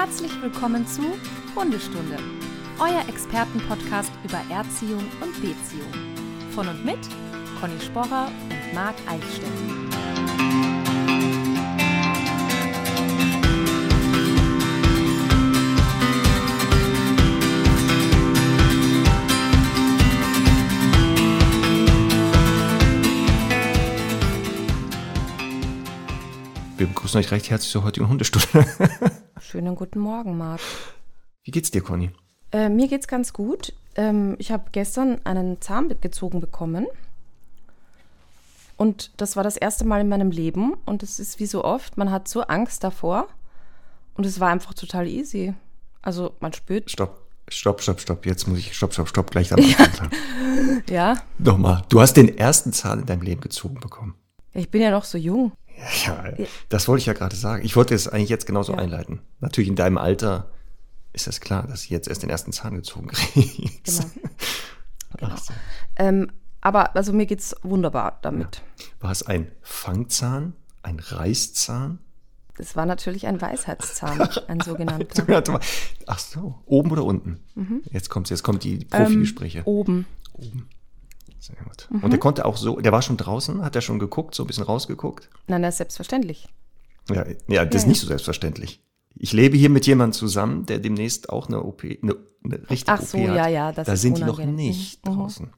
Herzlich willkommen zu Hundestunde, euer Expertenpodcast über Erziehung und Beziehung. Von und mit Conny Sporrer und Marc Eichstätt. Wir begrüßen euch recht herzlich zur heutigen Hundestunde. Schönen guten Morgen, Marc. Wie geht's dir, Conny? Äh, mir geht's ganz gut. Ähm, ich habe gestern einen Zahn gezogen bekommen. Und das war das erste Mal in meinem Leben. Und es ist wie so oft, man hat so Angst davor. Und es war einfach total easy. Also man spürt. Stopp, stopp, stopp, stopp. Jetzt muss ich, stopp, stopp, stopp, gleich am Anfang sagen. Ja, Nochmal, du hast den ersten Zahn in deinem Leben gezogen bekommen. ich bin ja noch so jung. Ja, das wollte ich ja gerade sagen. Ich wollte es eigentlich jetzt genauso Ja. einleiten. Natürlich in deinem Alter ist das klar, dass ich jetzt erst den ersten Zahn gezogen kriege. Genau. Ach so. Ähm, aber also mir geht's wunderbar damit. War es ein Fangzahn, ein Reißzahn? Das war natürlich ein Weisheitszahn, ein sogenannter. Ach so, oben oder unten? Jetzt kommt's, jetzt kommt die Profi-Gespräche. Ähm, oben. Sehr gut. Und der konnte auch so, der war schon draußen, hat er schon geguckt, so ein bisschen rausgeguckt? Nein, das ist selbstverständlich. Ja, ja das ist Ja, nicht so selbstverständlich. Ich lebe hier mit jemandem zusammen, der demnächst auch eine OP, eine, eine richtige Ach OP so, hat. ja, ja, das da ist sind die noch nicht Mhm. draußen.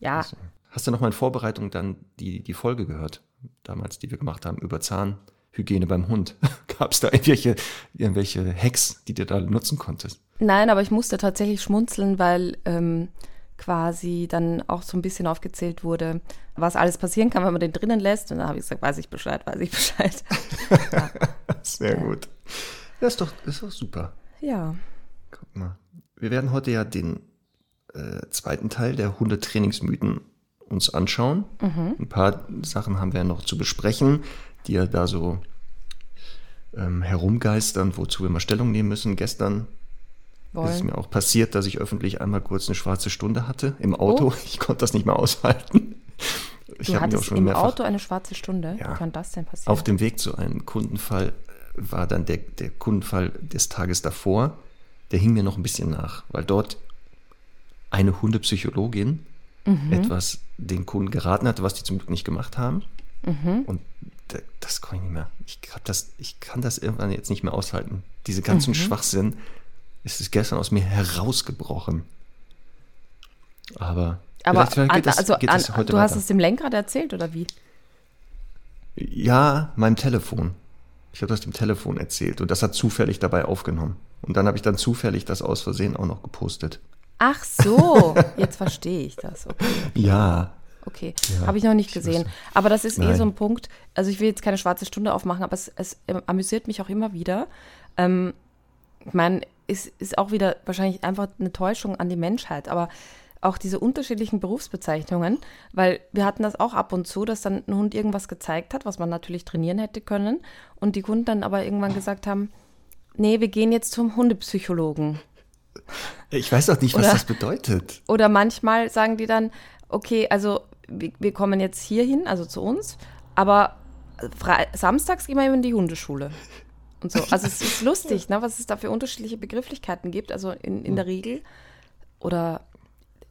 Ja, Hast du noch mal in Vorbereitung dann die, die Folge gehört, damals, die wir gemacht haben, über Zahnhygiene beim Hund? Gab es da irgendwelche, irgendwelche Hacks, die du da nutzen konntest? nein, aber ich musste tatsächlich schmunzeln, weil ähm, quasi dann auch so ein bisschen aufgezählt wurde, was alles passieren kann, wenn man den drinnen lässt. Und da habe ich gesagt, weiß ich Bescheid, weiß ich Bescheid. Sehr gut. Das ist doch, das ist doch super. ja, Guck mal. Wir werden heute ja den äh, zweiten Teil der Hundetrainingsmythen uns anschauen. Ein paar Sachen haben wir ja noch zu besprechen, die ja da so ähm, herumgeistern, wozu wir mal Stellung nehmen müssen. Gestern ist es wollen. mir auch passiert, dass ich öffentlich einmal kurz eine schwarze Stunde hatte im Auto. Oh. Ich konnte das nicht mehr aushalten. Ich Du hattest schon im mehrfach Auto eine schwarze Stunde. Ja. Wie kann das denn passieren? auf dem Weg zu einem Kundenfall war dann der, der Kundenfall des Tages davor. Der hing mir noch ein bisschen nach, weil dort eine Hundepsychologin Mhm. etwas den Kunden geraten hatte, was die zum Glück nicht gemacht haben. Mhm. Und da- das kann ich nicht mehr. Ich, das, ich kann das irgendwann jetzt nicht mehr aushalten. Diese ganzen Mhm. Schwachsinn, es ist gestern aus mir herausgebrochen. Aber, aber vielleicht, an, das, also an, du hast weiter. es dem Lenkrad erzählt oder wie? Ja, meinem Telefon. Ich habe das dem Telefon erzählt und das hat zufällig dabei aufgenommen. Und dann habe ich dann zufällig das aus Versehen auch noch gepostet. Ach so, jetzt verstehe ich das. Okay. Ja, Okay, Ja, habe ich noch nicht ich gesehen. Aber das ist eh Nein. so ein Punkt. Also ich will jetzt keine schwarze Stunde aufmachen, aber es, es ähm, amüsiert mich auch immer wieder. Ähm, ich meine, es ist auch wieder wahrscheinlich einfach eine Täuschung an die Menschheit, aber auch diese unterschiedlichen Berufsbezeichnungen, weil wir hatten das auch ab und zu, dass dann ein Hund irgendwas gezeigt hat, was man natürlich trainieren hätte können und die Kunden dann aber irgendwann gesagt haben, nee, wir gehen jetzt zum Hundepsychologen. ich weiß auch nicht, was Oder- das bedeutet. Oder manchmal sagen die dann, okay, also wir, wir kommen jetzt hier hin, also zu uns, aber samstags gehen wir eben in die Hundeschule. Und so. Also es ist lustig, ne, was es da für unterschiedliche Begrifflichkeiten gibt. Also in, in der Regel, oder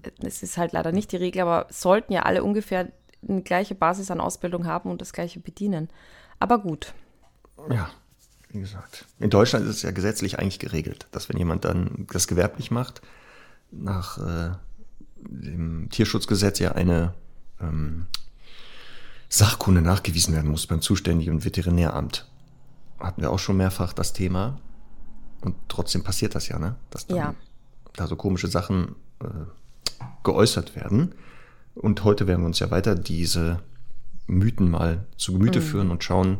äh, es ist halt leider nicht die Regel, aber sollten ja alle ungefähr eine gleiche Basis an Ausbildung haben und das gleiche bedienen. Aber gut. Ja, wie gesagt. In Deutschland ist es ja gesetzlich eigentlich geregelt, dass wenn jemand dann das gewerblich macht, nach äh, dem Tierschutzgesetz ja eine ähm, Sachkunde nachgewiesen werden muss beim zuständigen Veterinäramt. Hatten wir auch schon mehrfach das Thema. Und trotzdem passiert das ja, ne? Dass dann Ja. da so komische Sachen äh, geäußert werden. Und heute werden wir uns ja weiter diese Mythen mal zu Gemüte führen und schauen,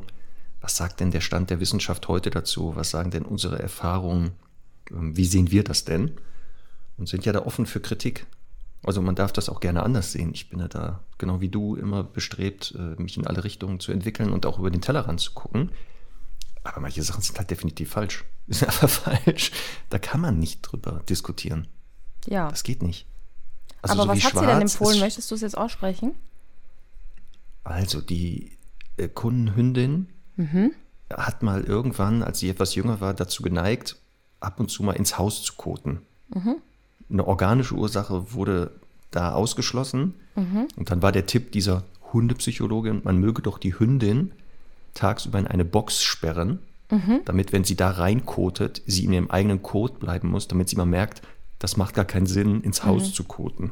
was sagt denn der Stand der Wissenschaft heute dazu? Was sagen denn unsere Erfahrungen? Ähm, Wie sehen wir das denn? Und sind ja da offen für Kritik. Also man darf das auch gerne anders sehen. Ich bin ja da, genau wie du, immer bestrebt, äh, mich in alle Richtungen zu entwickeln und auch über den Tellerrand zu gucken. Aber manche Sachen sind halt definitiv falsch. Ist einfach falsch. Da kann man nicht drüber diskutieren. Ja. Das geht nicht. Also aber so was wie hat sie denn empfohlen? Möchtest du es jetzt aussprechen? Also die äh, Kundenhündin Mhm. hat mal irgendwann, als sie etwas jünger war, dazu geneigt, ab und zu mal ins Haus zu koten. Eine organische Ursache wurde da ausgeschlossen. Und dann war der Tipp dieser Hundepsychologin, man möge doch die Hündin tagsüber in eine Box sperren, damit, wenn sie da reinkotet, sie in ihrem eigenen Kot bleiben muss, damit sie mal merkt, das macht gar keinen Sinn, ins Haus zu koten.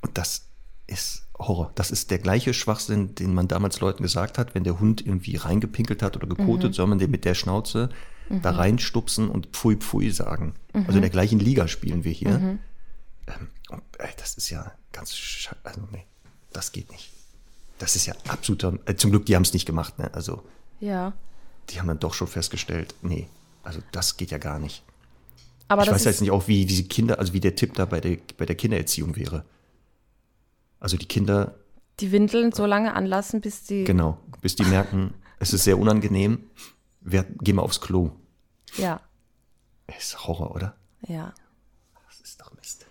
Und das ist Horror. Das ist der gleiche Schwachsinn, den man damals Leuten gesagt hat, wenn der Hund irgendwie reingepinkelt hat oder gekotet, soll man den mit der Schnauze da reinstupsen und Pfui Pfui sagen. Also in der gleichen Liga spielen wir hier. Ähm, und, ey, das ist ja ganz also nee, das geht nicht. Das ist ja absoluter, äh, zum Glück, die haben es nicht gemacht, ne? Also Ja. die haben dann doch schon festgestellt, nee, also das geht ja gar nicht. Aber ich das weiß jetzt nicht auch, wie diese Kinder, also wie der Tipp da bei der, bei der Kindererziehung wäre. Also die Kinder, die Windeln so lange anlassen, bis die. genau, bis die merken, es ist sehr unangenehm, wer, geh mal aufs Klo. Ja, Ist Horror, oder? ja. Das ist doch Mist.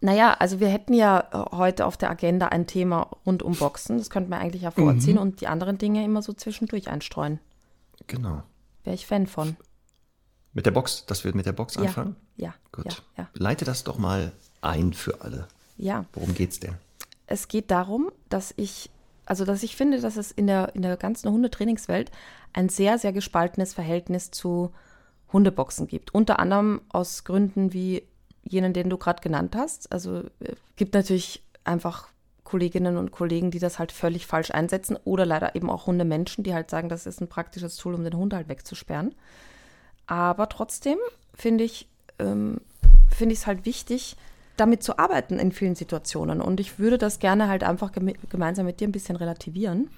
Naja, also wir hätten ja äh, heute auf der Agenda ein Thema rund um Boxen. Das könnten wir eigentlich ja vorziehen Mhm. und die anderen Dinge immer so zwischendurch einstreuen. Genau. Wäre ich Fan von. Mit der Box, dass wir mit der Box Ja. anfangen? Ja, Gut. ja, ja. Leite das doch mal ein für alle. Ja, Worum geht's denn? es geht darum, dass ich, also dass ich finde, dass es in der, in der ganzen Hundetrainingswelt ein sehr, sehr gespaltenes Verhältnis zu Hundeboxen gibt. Unter anderem aus Gründen wie jenen, den du gerade genannt hast. Also es gibt natürlich einfach Kolleginnen und Kollegen, die das halt völlig falsch einsetzen oder leider eben auch Hundemenschen, die halt sagen, das ist ein praktisches Tool, um den Hund halt wegzusperren. Aber trotzdem finde ich, ähm, finde es halt wichtig, damit zu arbeiten in vielen Situationen. Und ich würde das gerne halt einfach geme gemeinsam mit dir ein bisschen relativieren.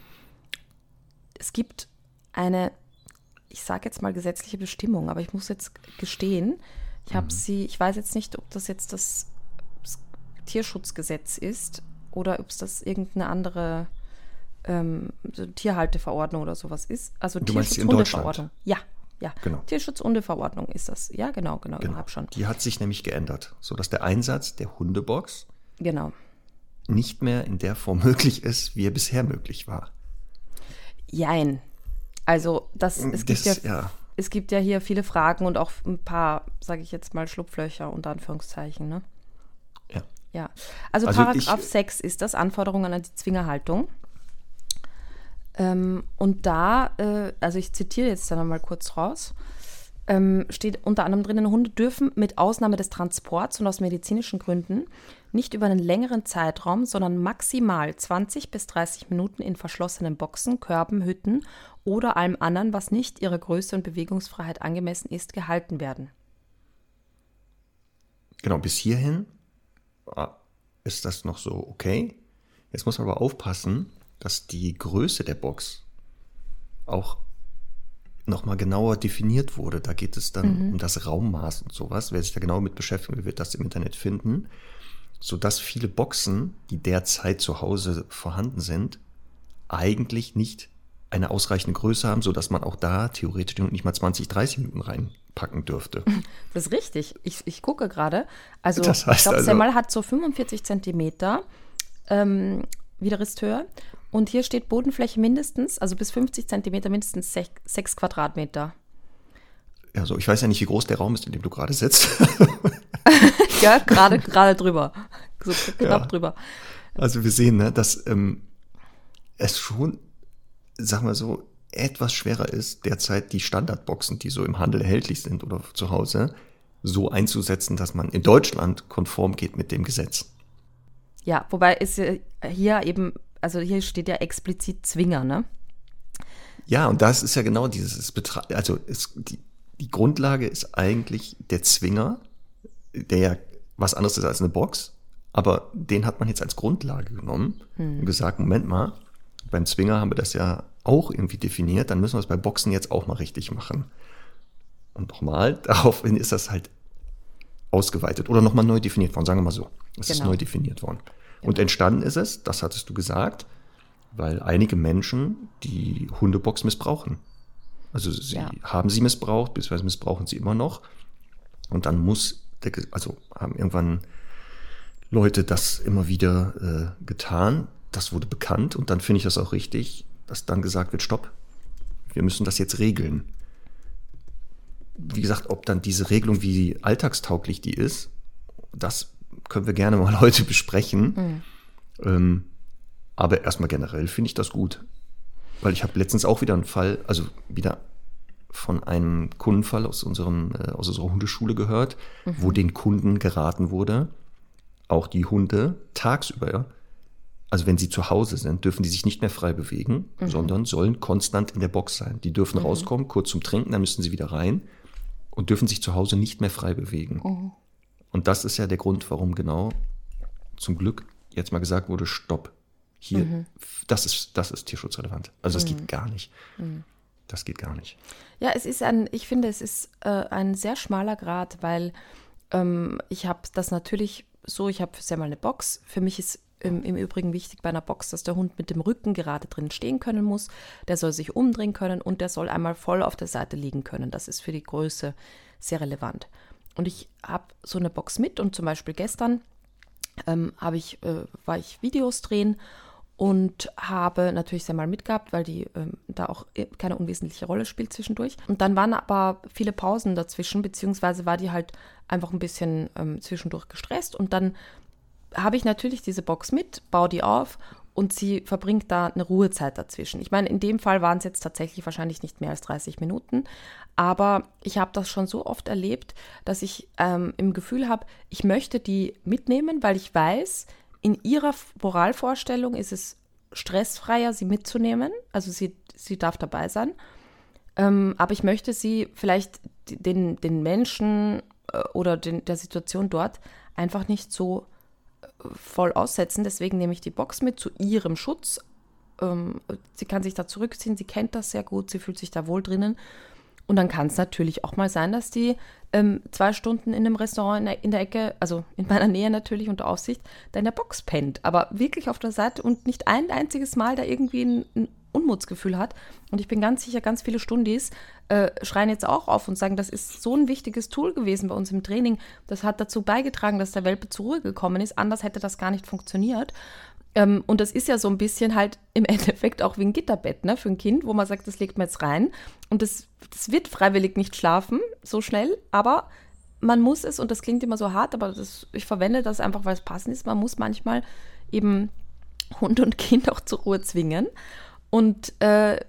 Es gibt eine, ich sage jetzt mal gesetzliche Bestimmung, aber ich muss jetzt gestehen, ich habe sie, ich weiß jetzt nicht, ob das jetzt das, das Tierschutzgesetz ist oder ob es das irgendeine andere ähm, Tierhalteverordnung oder sowas ist. Also Du meinst in Tierschutzhundeverordnung. Ja, ja. Genau. Tierschutzhundeverordnung ist das. Ja, genau, genau, Genau. hab schon. Die hat sich nämlich geändert, sodass der Einsatz der Hundebox Genau. nicht mehr in der Form möglich ist, wie er bisher möglich war. Jein. Also das, es gibt ja, Das- ja. Es gibt ja hier viele Fragen und auch ein paar, sage ich jetzt mal, Schlupflöcher unter Anführungszeichen, ne? Ja. Ja. Also, Also Paragraph ich- 6 ist das, Anforderungen an die Zwingerhaltung. Ähm, und da, äh, also ich zitiere jetzt dann mal kurz raus, ähm, steht unter anderem drinnen, Hunde dürfen mit Ausnahme des Transports und aus medizinischen Gründen nicht über einen längeren Zeitraum, sondern maximal 20 bis 30 Minuten in verschlossenen Boxen, Körben, Hütten oder allem anderen, was nicht ihrer Größe und Bewegungsfreiheit angemessen ist, gehalten werden. Genau, bis hierhin ah, ist das noch so okay. Jetzt muss man aber aufpassen, dass die Größe der Box auch nochmal genauer definiert wurde. Da geht es dann um das Raummaß und sowas. Wer sich da genau mit beschäftigen will, wird das im Internet finden. Sodass viele Boxen, die derzeit zu Hause vorhanden sind, eigentlich nicht eine ausreichende Größe haben, sodass man auch da theoretisch nicht mal 20, 30 Minuten reinpacken dürfte. Das ist richtig. Ich, ich gucke gerade. Also, Das heißt ich glaube, also- Semmel hat so 45 Zentimeter ähm, Widerrisshöhe. Und hier steht Bodenfläche mindestens, also bis 50 Zentimeter mindestens 6 Quadratmeter. Also ich weiß ja nicht, wie groß der Raum ist, in dem du gerade sitzt. Ja, gerade gerade drüber. So knapp Ja. drüber. Also wir sehen, ne, dass ähm, es schon, sagen wir so, etwas schwerer ist, derzeit die Standardboxen, die so im Handel erhältlich sind oder zu Hause, so einzusetzen, dass man in Deutschland konform geht mit dem Gesetz. Ja, wobei ist ja hier eben, also hier steht ja explizit Zwinger, ne? Ja, und das ist ja genau dieses, es betra also es, die, die Grundlage ist eigentlich der Zwinger, der ja was anderes ist als eine Box, aber den hat man jetzt als Grundlage genommen und gesagt, Moment mal, beim Zwinger haben wir das ja auch irgendwie definiert, dann müssen wir es bei Boxen jetzt auch mal richtig machen. Und nochmal, daraufhin ist das halt ausgeweitet oder nochmal neu definiert worden, sagen wir mal so. Es ist Genau. neu definiert worden. Und entstanden ist es, das hattest du gesagt, weil einige Menschen die Hundebox missbrauchen. Also sie Ja. haben sie missbraucht, beziehungsweise missbrauchen sie immer noch. Und dann muss, der, also haben irgendwann Leute das immer wieder äh, getan. Das wurde bekannt und dann finde ich das auch richtig, dass dann gesagt wird, stopp, wir müssen das jetzt regeln. Wie gesagt, ob dann diese Regelung, wie alltagstauglich die ist, das können wir gerne mal heute besprechen. Mhm. Ähm, aber erstmal generell finde ich das gut. Weil ich habe letztens auch wieder einen Fall, also wieder von einem Kundenfall aus, unserem, äh, aus unserer Hundeschule gehört, mhm. wo den Kunden geraten wurde, auch die Hunde tagsüber, also wenn sie zu Hause sind, dürfen die sich nicht mehr frei bewegen, mhm. sondern sollen konstant in der Box sein. Die dürfen mhm. rauskommen, kurz zum Trinken, dann müssen sie wieder rein und dürfen sich zu Hause nicht mehr frei bewegen. Mhm. Und das ist ja der Grund, warum genau zum Glück jetzt mal gesagt wurde, stopp. Hier, mhm. das, ist, das ist tierschutzrelevant. Also das geht gar nicht. Das geht gar nicht. Ja, es ist ein, ich finde, es ist äh, ein sehr schmaler Grad, weil ähm, ich habe das natürlich so, ich habe ja mal eine Box. Für mich ist im, im, Übrigen wichtig bei einer Box, dass der Hund mit dem Rücken gerade drin stehen können muss. Der soll sich umdrehen können und der soll einmal voll auf der Seite liegen können. Das ist für die Größe sehr relevant. Und ich habe so eine Box mit und zum Beispiel gestern ähm, ich, äh, war ich Videos drehen und habe natürlich sehr mal mitgehabt, weil die ähm, da auch keine unwesentliche Rolle spielt zwischendurch. Und dann waren aber viele Pausen dazwischen, beziehungsweise war die halt einfach ein bisschen ähm, zwischendurch gestresst. Und dann habe ich natürlich diese Box mit, baue die auf und sie verbringt da eine Ruhezeit dazwischen. Ich meine, in dem Fall waren es jetzt tatsächlich wahrscheinlich nicht mehr als 30 Minuten, aber ich habe das schon so oft erlebt, dass ich ähm, im Gefühl habe, ich möchte die mitnehmen, weil ich weiß, in ihrer Moralvorstellung ist es stressfreier, sie mitzunehmen. Also sie, sie darf dabei sein. Ähm, aber ich möchte sie vielleicht den, den Menschen äh, oder den, der Situation dort einfach nicht so voll aussetzen. Deswegen nehme ich die Box mit zu ihrem Schutz. Ähm, sie kann sich da zurückziehen, sie kennt das sehr gut, sie fühlt sich da wohl drinnen. Und dann kann es natürlich auch mal sein, dass die ähm, zwei Stunden in einem Restaurant in der, in der, Ecke, also in meiner Nähe natürlich unter Aufsicht, da in der Box pennt. Aber wirklich auf der Seite und nicht ein einziges Mal da irgendwie ein, ein Unmutsgefühl hat. Und ich bin ganz sicher, ganz viele Stundis äh, schreien jetzt auch auf und sagen, das ist so ein wichtiges Tool gewesen bei uns im Training. Das hat dazu beigetragen, dass der Welpe zur Ruhe gekommen ist. Anders hätte das gar nicht funktioniert. Ähm, und das ist ja so ein bisschen halt im Endeffekt auch wie ein Gitterbett ne, für ein Kind, wo man sagt, das legt man jetzt rein. Und das, das wird freiwillig nicht schlafen, so schnell, aber man muss es, und das klingt immer so hart, aber das, ich verwende das einfach, weil es passend ist, man muss manchmal eben Hund und Kind auch zur Ruhe zwingen. Und äh,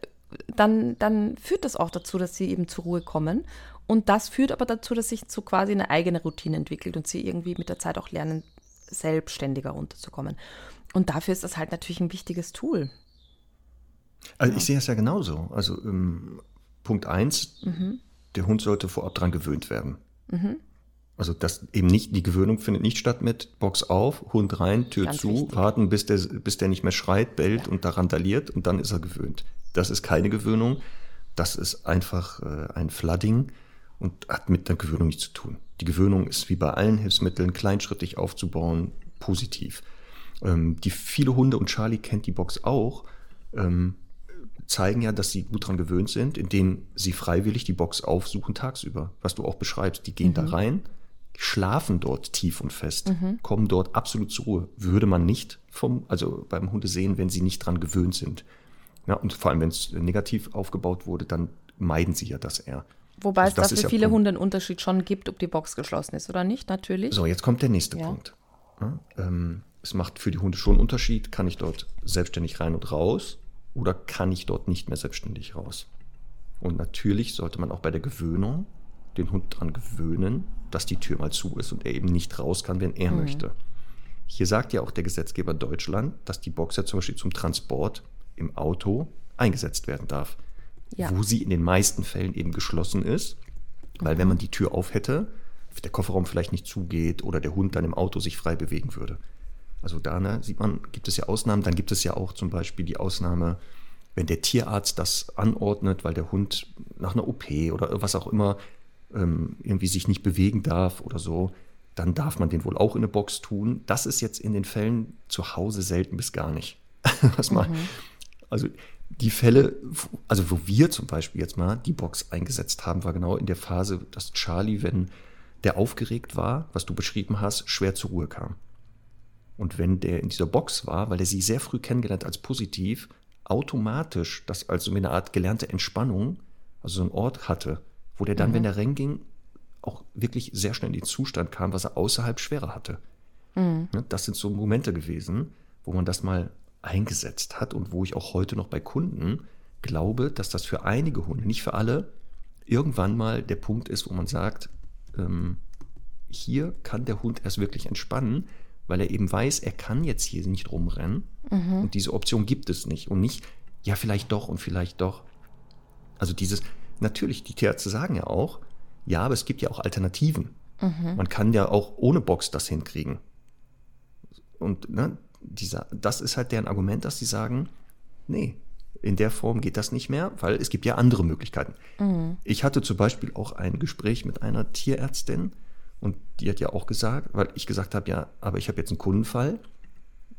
dann, dann führt das auch dazu, dass sie eben zur Ruhe kommen. Und das führt aber dazu, dass sich so quasi eine eigene Routine entwickelt und sie irgendwie mit der Zeit auch lernen, selbstständiger runterzukommen. Und dafür ist das halt natürlich ein wichtiges Tool. Also ich sehe es ja genauso. Also ähm, Punkt 1, mhm. der Hund sollte vorab dran gewöhnt werden. Mhm. Also das eben nicht, die Gewöhnung findet nicht statt mit Box auf, Hund rein, Tür Ganz zu, wichtig. warten, bis der, bis der nicht mehr schreit, bellt ja. und da randaliert und dann ist er gewöhnt. Das ist keine Gewöhnung. Das ist einfach äh, ein Flooding und hat mit der Gewöhnung nichts zu tun. Die Gewöhnung ist wie bei allen Hilfsmitteln kleinschrittig aufzubauen, positiv. Ähm, die viele Hunde, und Charlie kennt die Box auch, ähm, zeigen ja, dass sie gut dran gewöhnt sind, indem sie freiwillig die Box aufsuchen tagsüber, was du auch beschreibst. Die gehen mhm. da rein, schlafen dort tief und fest, mhm. kommen dort absolut zur Ruhe. Würde man nicht vom, also beim Hunde sehen, wenn sie nicht dran gewöhnt sind. Ja, und vor allem, wenn es negativ aufgebaut wurde, dann meiden sie ja das eher. Wobei also es da für ja viele Punkt. Hunde einen Unterschied schon gibt, ob die Box geschlossen ist oder nicht, natürlich. So, jetzt kommt der nächste ja. Punkt. Ja, ähm, es macht für die Hunde schon einen Unterschied, kann ich dort selbstständig rein und raus oder kann ich dort nicht mehr selbstständig raus. Und natürlich sollte man auch bei der Gewöhnung den Hund daran gewöhnen, dass die Tür mal zu ist und er eben nicht raus kann, wenn er mhm. möchte. Hier sagt ja auch der Gesetzgeber Deutschland, dass die Box ja zum Beispiel zum Transport im Auto eingesetzt werden darf. Ja. Wo sie in den meisten Fällen eben geschlossen ist, weil mhm. wenn man die Tür auf hätte, der Kofferraum vielleicht nicht zugeht oder der Hund dann im Auto sich frei bewegen würde. Also da ne, sieht man, gibt es ja Ausnahmen. Dann gibt es ja auch zum Beispiel die Ausnahme, wenn der Tierarzt das anordnet, weil der Hund nach einer OP oder was auch immer ähm, irgendwie sich nicht bewegen darf oder so, dann darf man den wohl auch in eine Box tun. Das ist jetzt in den Fällen zu Hause selten bis gar nicht. was mal, mhm. Also die Fälle, also wo wir zum Beispiel jetzt mal die Box eingesetzt haben, war genau in der Phase, dass Charlie, wenn der aufgeregt war, was du beschrieben hast, schwer zur Ruhe kam. Und wenn der in dieser Box war, weil er sie sehr früh kennengelernt als positiv, automatisch das als so eine Art gelernte Entspannung, also so einen Ort hatte, wo der dann, wenn der Rennen ging, auch wirklich sehr schnell in den Zustand kam, was er außerhalb schwerer hatte. Ne, Das sind so Momente gewesen, wo man das mal eingesetzt hat und wo ich auch heute noch bei Kunden glaube, dass das für einige Hunde, nicht für alle, irgendwann mal der Punkt ist, wo man sagt, ähm, hier kann der Hund erst wirklich entspannen, weil er eben weiß, er kann jetzt hier nicht rumrennen und diese Option gibt es nicht und nicht, ja vielleicht doch und vielleicht doch. Also dieses, natürlich, die Tierärzte sagen ja auch, ja, aber es gibt ja auch Alternativen. Man kann ja auch ohne Box das hinkriegen. Und ne, dieser, das ist halt deren Argument, dass sie sagen, nee, in der Form geht das nicht mehr, weil es gibt ja andere Möglichkeiten. Ich hatte zum Beispiel auch ein Gespräch mit einer Tierärztin und die hat ja auch gesagt, weil ich gesagt habe, ja, aber ich habe jetzt einen Kundenfall.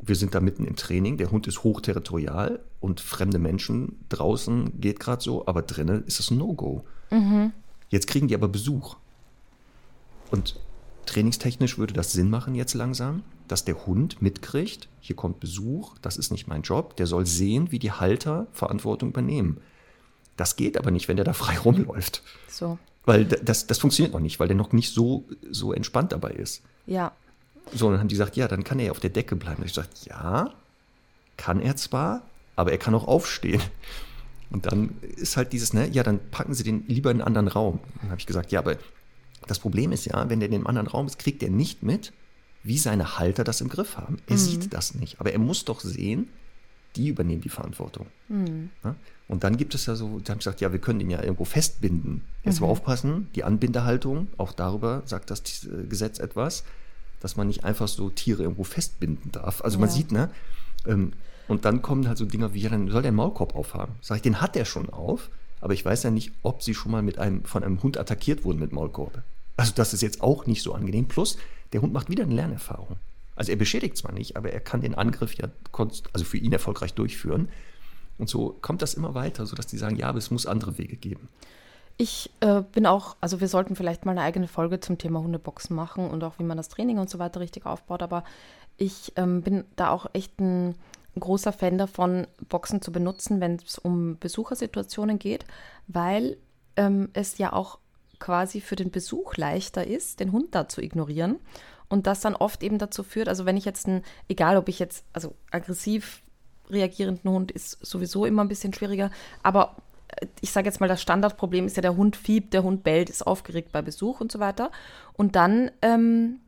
Wir sind da mitten im Training, der Hund ist hochterritorial und fremde Menschen draußen geht gerade so, aber drinnen ist es ein No-Go. Jetzt kriegen die aber Besuch. Und trainingstechnisch würde das Sinn machen jetzt langsam, dass der Hund mitkriegt, hier kommt Besuch, das ist nicht mein Job, der soll sehen, wie die Halter Verantwortung übernehmen. Das geht aber nicht, wenn der da frei rumläuft. So. Weil das, das funktioniert noch nicht, weil der noch nicht so, so entspannt dabei ist. Ja. So, und dann haben die gesagt, ja, dann kann er ja auf der Decke bleiben. Und ich gesagt, ja, kann er zwar, aber er kann auch aufstehen. Und dann ist halt dieses, ne, ja, dann packen Sie den lieber in einen anderen Raum. Dann habe ich gesagt, ja, aber das Problem ist ja, wenn der in einem anderen Raum ist, kriegt er nicht mit, wie seine Halter das im Griff haben. Er sieht das nicht, aber er muss doch sehen, die übernehmen die Verantwortung. Ja? Und dann gibt es ja so, da habe ich gesagt, ja, wir können ihn ja irgendwo festbinden. Jetzt aber aufpassen, die Anbindehaltung, auch darüber sagt das äh, Gesetz etwas, dass man nicht einfach so Tiere irgendwo festbinden darf. Also man Ja. sieht, ne? Ähm, und dann kommen halt so Dinger wie, ja, dann soll der einen Maulkorb aufhaben. Sag ich, den hat er schon auf, aber ich weiß ja nicht, ob sie schon mal mit einem, von einem Hund attackiert wurden mit Maulkorb. Also das ist jetzt auch nicht so angenehm. Plus, der Hund macht wieder eine Lernerfahrung. Also er beschädigt zwar nicht, aber er kann den Angriff ja also für ihn erfolgreich durchführen. Und so kommt das immer weiter, sodass die sagen, ja, aber es muss andere Wege geben. Ich äh, bin auch, also wir sollten vielleicht mal eine eigene Folge zum Thema Hundeboxen machen und auch wie man das Training und so weiter richtig aufbaut. Aber ich ähm, bin da auch echt ein großer Fan davon, Boxen zu benutzen, wenn es um Besuchersituationen geht, weil ähm, es ja auch quasi für den Besuch leichter ist, den Hund da zu ignorieren. Und das dann oft eben dazu führt, also wenn ich jetzt ein, egal ob ich jetzt, also aggressiv reagierenden Hund ist sowieso immer ein bisschen schwieriger, aber äh, ich sage jetzt mal, das Standardproblem ist ja, der Hund fiebt, der Hund bellt, ist aufgeregt bei Besuch und so weiter. Und dann, ähm,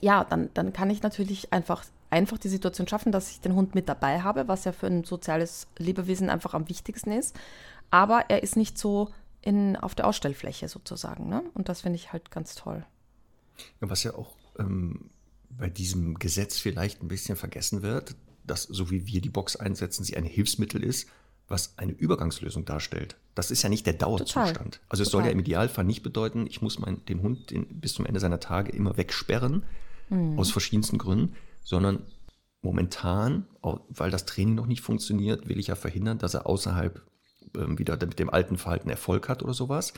ja, dann, dann kann ich natürlich einfach, einfach die Situation schaffen, dass ich den Hund mit dabei habe, was ja für ein soziales Lebewesen einfach am wichtigsten ist. Aber er ist nicht so in, auf der Ausstellfläche sozusagen. Ne? Und das finde ich halt ganz toll. Ja, Was ja auch ähm, bei diesem Gesetz vielleicht ein bisschen vergessen wird, dass so wie wir die Box einsetzen, sie ein Hilfsmittel ist, was eine Übergangslösung darstellt. Das ist ja nicht der Dauerzustand. Also es soll ja Total. im Idealfall nicht bedeuten, ich muss mein, den Hund den, bis zum Ende seiner Tage immer wegsperren, aus verschiedensten Gründen, sondern momentan, weil das Training noch nicht funktioniert, will ich ja verhindern, dass er außerhalb wieder mit dem alten Verhalten Erfolg hat oder sowas.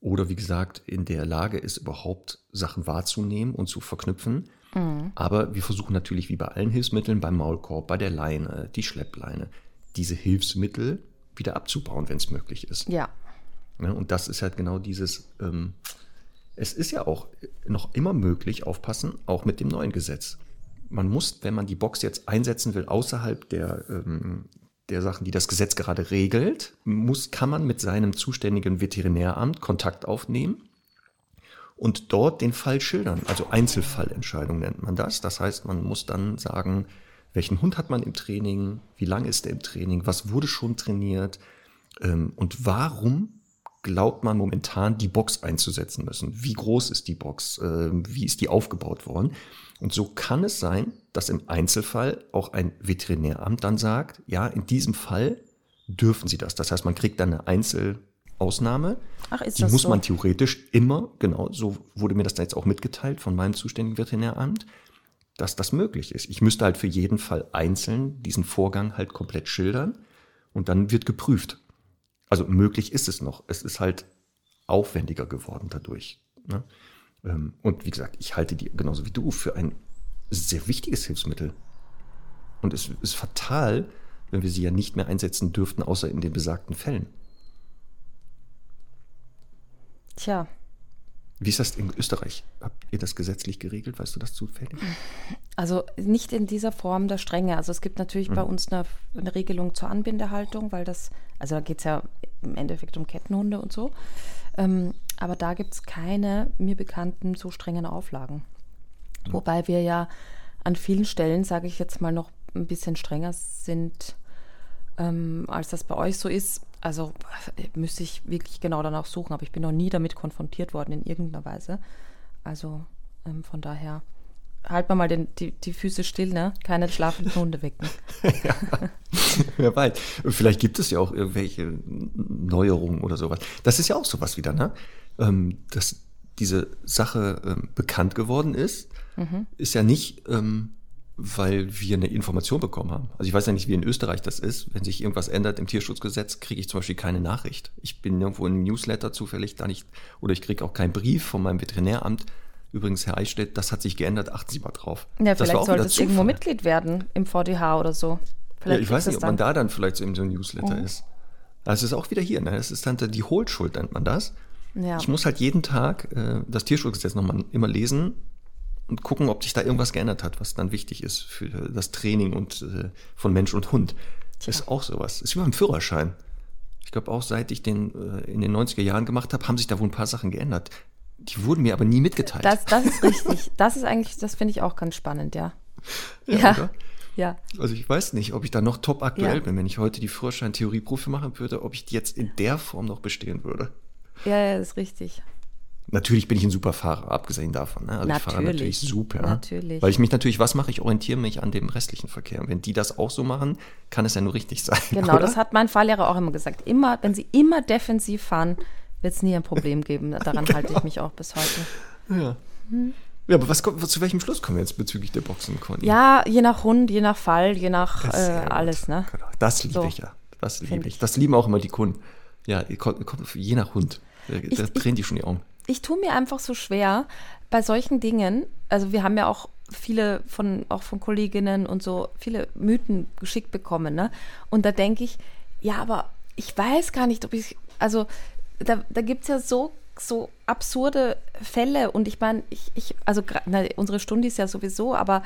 Oder wie gesagt, in der Lage ist, überhaupt Sachen wahrzunehmen und zu verknüpfen. Aber wir versuchen natürlich wie bei allen Hilfsmitteln, beim Maulkorb, bei der Leine, die Schleppleine, diese Hilfsmittel wieder abzubauen, wenn es möglich ist. Ja, Ne? Und das ist halt genau dieses, ähm, es ist ja auch noch immer möglich, aufpassen, auch mit dem neuen Gesetz. Man muss, wenn man die Box jetzt einsetzen will, außerhalb der, ähm, der Sachen, die das Gesetz gerade regelt, muss, kann man mit seinem zuständigen Veterinäramt Kontakt aufnehmen und dort den Fall schildern. Also Einzelfallentscheidung nennt man das. Das heißt, man muss dann sagen, welchen Hund hat man im Training, wie lange ist er im Training, was wurde schon trainiert ähm, und warum glaubt man momentan die Box einzusetzen müssen. Wie groß ist die Box? Ähm, wie ist die aufgebaut worden? Und so kann es sein, dass im Einzelfall auch ein Veterinäramt dann sagt, ja, in diesem Fall dürfen sie das. Das heißt, man kriegt dann eine Einzelausnahme. Ach, ist die das muss so? man theoretisch immer, genau, so wurde mir das da jetzt auch mitgeteilt von meinem zuständigen Veterinäramt, dass das möglich ist. Ich müsste halt für jeden Fall einzeln diesen Vorgang halt komplett schildern und dann wird geprüft. Also möglich ist es noch. Es ist halt aufwendiger geworden dadurch. Ne? Ähm, Und wie gesagt, ich halte die genauso wie du für ein sehr wichtiges Hilfsmittel. Und es ist fatal, wenn wir sie ja nicht mehr einsetzen dürften, außer in den besagten Fällen. Tja. Wie ist das in Österreich? Habt ihr das gesetzlich geregelt? Weißt du das zufällig? Also nicht in dieser Form der Strenge. Also es gibt natürlich mhm. bei uns eine, eine, Regelung zur Anbindehaltung, weil das, also da geht es ja im Endeffekt um Kettenhunde und so. Ähm, aber da gibt es keine mir bekannten so strengen Auflagen. Mhm. Wobei wir ja an vielen Stellen, sage ich jetzt mal, noch ein bisschen strenger sind, ähm, als das bei euch so ist. Also müsste ich wirklich genau danach suchen, aber ich bin noch nie damit konfrontiert worden in irgendeiner Weise. Also ähm, von daher halt mal den, die, die Füße still, ne? Keine schlafenden Hunde wecken. ja. Wer weiß. Vielleicht gibt es ja auch irgendwelche Neuerungen oder sowas. Das ist ja auch sowas wieder, ne? Ähm, dass diese Sache ähm, bekannt geworden ist, mhm. ist ja nicht, ähm, weil wir eine Information bekommen haben. Also ich weiß ja nicht, wie in Österreich das ist. Wenn sich irgendwas ändert im Tierschutzgesetz, kriege ich zum Beispiel keine Nachricht. Ich bin irgendwo im Newsletter zufällig da nicht, oder ich kriege auch keinen Brief von meinem Veterinäramt. Übrigens, Herr Eichstätt, das hat sich geändert, achten Sie mal drauf. Ja, das vielleicht sollte es irgendwo Mitglied werden im VDH oder so. Vielleicht ja, ich weiß nicht, ob man da dann vielleicht so in so einem Newsletter mhm. ist. Also es ist auch wieder hier, ne? Das ist dann die Hohlschuld, nennt man das. Ja. Ich muss halt jeden Tag äh, das Tierschutzgesetz nochmal immer lesen und gucken, ob sich da irgendwas geändert hat, was dann wichtig ist für das Training und äh, von Mensch und Hund. Tja. Ist auch sowas. Ist wie beim Führerschein. Ich glaube auch, seit ich den äh, in den 90er Jahren gemacht habe, haben sich da wohl ein paar Sachen geändert. Die wurden mir aber nie mitgeteilt. Das, das ist richtig. Das ist eigentlich, das finde ich auch ganz spannend, ja. Ja, ja. ja. Also ich weiß nicht, ob ich da noch top aktuell ja. bin, wenn ich heute die Führerschein-Theorieprofi machen würde, ob ich die jetzt in der Form noch bestehen würde. Ja, ja, das ist richtig. Natürlich bin ich ein super Fahrer, abgesehen davon. Ne? Also natürlich, ich fahre natürlich super. Natürlich. Weil ich mich natürlich, was mache ich? Orientiere mich an dem restlichen Verkehr. Und wenn die das auch so machen, kann es ja nur richtig sein. Genau, oder? das hat mein Fahrlehrer auch immer gesagt. Immer, wenn sie immer defensiv fahren, wird es nie ein Problem geben. Daran genau. halte ich mich auch bis heute. Ja. Hm. Ja, aber was, zu welchem Schluss kommen wir jetzt bezüglich der Boxen, Conny? Ja, je nach Hund, je nach Fall, je nach äh, alles, ne? Genau. Das liebe so. ich ja. Das liebe ich. Das lieben auch immer die Kunden. Ja, je nach Hund. Da ich, drehen die schon die Augen ich tue mir einfach so schwer bei solchen Dingen. Also wir haben ja auch viele von, auch von Kolleginnen und so, viele Mythen geschickt bekommen. Ne? Und da denke ich, ja, aber ich weiß gar nicht, ob ich, also da, da gibt es ja so, so absurde Fälle und ich meine, ich, ich, also na, unsere Stunde ist ja sowieso, aber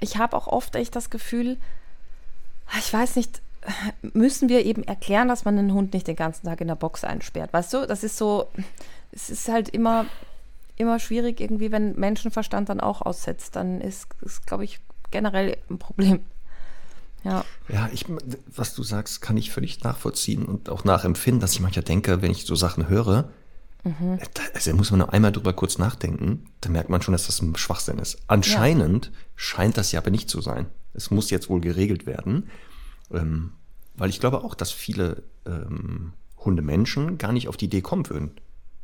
ich habe auch oft echt das Gefühl, ich weiß nicht, müssen wir eben erklären, dass man einen Hund nicht den ganzen Tag in der Box einsperrt. Weißt du, das ist so, es ist halt immer, immer schwierig, irgendwie, wenn Menschenverstand dann auch aussetzt, dann ist, ist glaube ich, generell ein Problem. Ja. Ja, ich, was du sagst, kann ich völlig nachvollziehen und auch nachempfinden, dass ich manchmal denke, wenn ich so Sachen höre, mhm. da, also muss man nur einmal drüber kurz nachdenken, dann merkt man schon, dass das ein Schwachsinn ist. Anscheinend ja. scheint das ja aber nicht zu sein. Es muss jetzt wohl geregelt werden, ähm, weil ich glaube auch, dass viele ähm, Hundemenschen gar nicht auf die Idee kommen würden,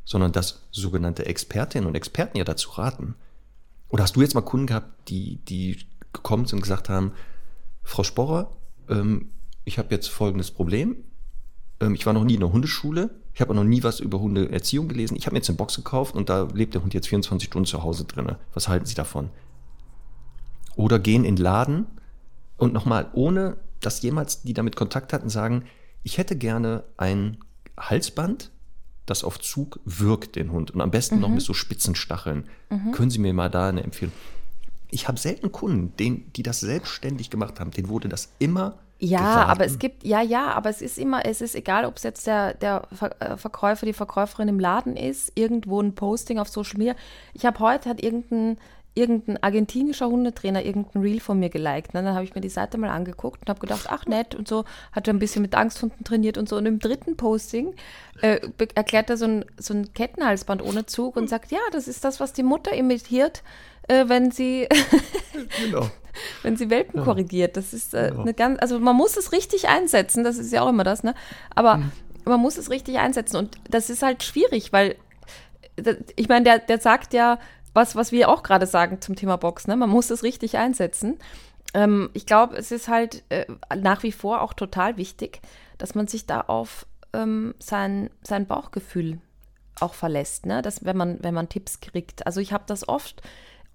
sondern dass sogenannte Expertinnen und Experten ja dazu raten. Oder hast du jetzt mal Kunden gehabt, die, die gekommen sind und gesagt haben, Frau Sporrer, ähm, ich habe jetzt folgendes Problem. Ähm, ich war noch nie in einer Hundeschule. Ich habe noch nie was über Hundeerziehung gelesen. Ich habe mir jetzt eine Box gekauft und da lebt der Hund jetzt 24 Stunden zu Hause drin. Was halten Sie davon? Oder gehen in den Laden und nochmal, ohne dass jemals die damit Kontakt hatten, sagen, ich hätte gerne ein Halsband, das auf Zug wirkt, den Hund. Und am besten mhm. noch mit so spitzen Stacheln. Mhm. Können Sie mir mal da eine Empfehlung? Ich habe selten Kunden, den, die das selbstständig gemacht haben. Denen wurde das immer ja, geraten. aber es gibt, ja, ja, aber es ist immer, es ist egal, ob es jetzt der, der äh, Verkäufer, die Verkäuferin im Laden ist, irgendwo ein Posting auf Social Media. Ich habe heute, hat irgendein, irgendein argentinischer Hundetrainer irgendein Reel von mir geliked. Ne? Dann habe ich mir die Seite mal angeguckt und habe gedacht, ach nett und so, hat er ein bisschen mit Angsthunden trainiert und so. Und im dritten Posting äh, erklärt er so ein, so ein Kettenhalsband ohne Zug und sagt, ja, das ist das, was die Mutter imitiert, äh, wenn sie genau. wenn sie Welpen ja. korrigiert. Das ist äh, genau. eine ganz, also man muss es richtig einsetzen, das ist ja auch immer das, ne? Aber mhm. man muss es richtig einsetzen und das ist halt schwierig, weil ich meine, der, der sagt ja, was, was wir auch gerade sagen zum Thema Box, ne? Man muss es richtig einsetzen. Ähm, ich glaube, es ist halt äh, nach wie vor auch total wichtig, dass man sich da auf ähm, sein, sein Bauchgefühl auch verlässt, ne? Dass, wenn man, wenn man Tipps kriegt. Also ich habe das oft,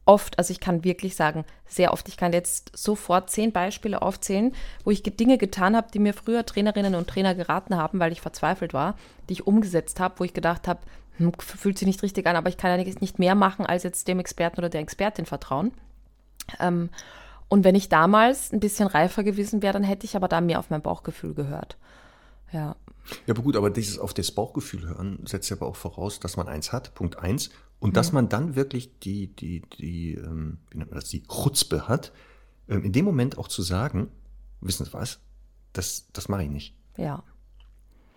oft, also ich kann wirklich sagen, sehr oft, ich kann jetzt sofort zehn Beispiele aufzählen, wo ich Dinge getan habe, die mir früher Trainerinnen und Trainer geraten haben, weil ich verzweifelt war, die ich umgesetzt habe, wo ich gedacht habe, fühlt sich nicht richtig an, aber ich kann ja nicht mehr machen, als jetzt dem Experten oder der Expertin vertrauen. Ähm, und wenn ich damals ein bisschen reifer gewesen wäre, dann hätte ich aber da mehr auf mein Bauchgefühl gehört. Ja. Ja, aber gut, aber dieses auf das Bauchgefühl hören setzt ja aber auch voraus, dass man eins hat, Punkt eins, und mhm. dass man dann wirklich die, die, die, ähm, wie nennt man das, die Chutzpe hat, ähm, in dem Moment auch zu sagen, wissen Sie was, das, das mache ich nicht. Ja.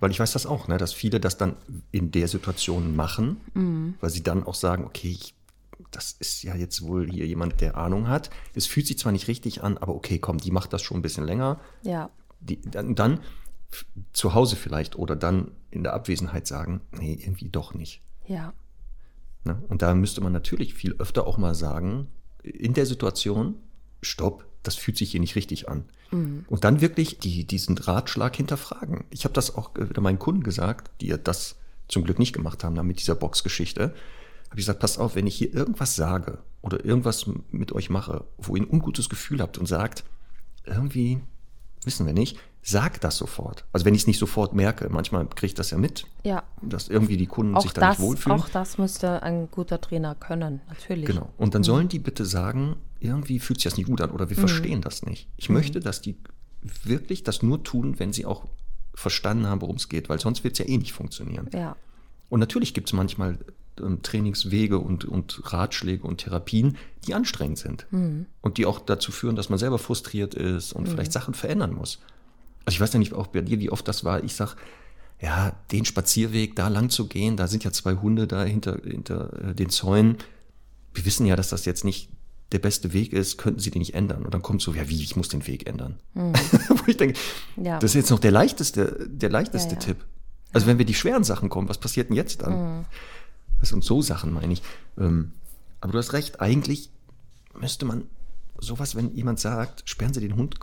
Weil ich weiß das auch, ne, dass viele das dann in der Situation machen, mhm. weil sie dann auch sagen, okay, ich, das ist ja jetzt wohl hier jemand, der Ahnung hat. Es fühlt sich zwar nicht richtig an, aber okay, komm, die macht das schon ein bisschen länger. Ja. Die, dann, dann zu Hause vielleicht oder dann in der Abwesenheit sagen, nee, irgendwie doch nicht. Ja. Ne? Und da müsste man natürlich viel öfter auch mal sagen, in der Situation, stopp, das fühlt sich hier nicht richtig an. Mhm. Und dann wirklich die, diesen Ratschlag hinterfragen. Ich habe das auch wieder meinen Kunden gesagt, die ja das zum Glück nicht gemacht haben, mit dieser Boxgeschichte. Habe ich gesagt, passt auf, wenn ich hier irgendwas sage oder irgendwas mit euch mache, wo ihr ein ungutes Gefühl habt und sagt, irgendwie wissen wir nicht, sag das sofort. Also wenn ich es nicht sofort merke, manchmal kriege ich das ja mit, ja. dass irgendwie die Kunden auch sich da das, nicht wohlfühlen. Auch das müsste ein guter Trainer können, natürlich. Genau. Und dann mhm. sollen die bitte sagen, irgendwie fühlt sich das nicht gut an oder wir mhm. verstehen das nicht. Ich mhm. möchte, dass die wirklich das nur tun, wenn sie auch verstanden haben, worum es geht, weil sonst wird es ja eh nicht funktionieren. Ja. Und natürlich gibt es manchmal ähm, Trainingswege und, und Ratschläge und Therapien, die anstrengend sind mhm. und die auch dazu führen, dass man selber frustriert ist und mhm. vielleicht Sachen verändern muss. Also ich weiß ja nicht auch bei dir, wie oft das war. Ich sag, ja, den Spazierweg da lang zu gehen, da sind ja zwei Hunde da hinter, hinter äh, den Zäunen. Wir wissen ja, dass das jetzt nicht der beste Weg ist, könnten Sie den nicht ändern? Und dann kommt so, ja, wie, ich muss den Weg ändern. Mhm. Wo ich denke, ja. das ist jetzt noch der leichteste, der leichteste ja, ja. Tipp. Also wenn wir die schweren Sachen kommen, was passiert denn jetzt dann? Mhm. Das sind so Sachen, meine ich. Ähm, aber du hast recht, eigentlich müsste man sowas, wenn jemand sagt, sperren Sie den Hund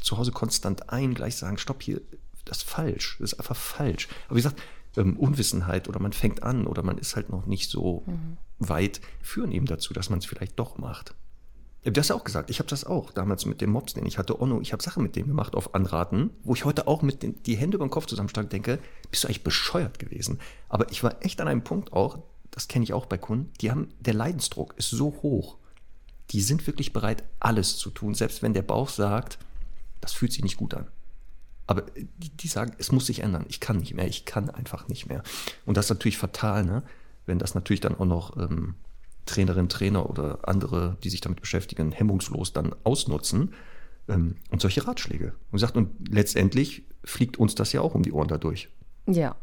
zu Hause konstant ein, gleich sagen, stopp hier, das ist falsch, das ist einfach falsch. Aber wie gesagt, ähm, Unwissenheit oder man fängt an oder man ist halt noch nicht so mhm. weit, führen eben dazu, dass man es vielleicht doch macht. Du hast ja auch gesagt, ich habe das auch damals mit dem Mops, den ich hatte, Onno, ich habe Sachen mit dem gemacht auf Anraten, wo ich heute auch mit den, die Hände über den Kopf zusammenschlage, denke, bist du eigentlich bescheuert gewesen? Aber ich war echt an einem Punkt auch, das kenne ich auch bei Kunden, die haben, der Leidensdruck ist so hoch. Die sind wirklich bereit, alles zu tun, selbst wenn der Bauch sagt, das fühlt sich nicht gut an. Aber die, die, sagen, es muss sich ändern. Ich kann nicht mehr, ich kann einfach nicht mehr. Und das ist natürlich fatal, ne? wenn das natürlich dann auch noch ähm, Trainerinnen, Trainer oder andere, die sich damit beschäftigen, hemmungslos dann ausnutzen ähm, und solche Ratschläge. Und sagt, und letztendlich fliegt uns das ja auch um die Ohren dadurch. Ja.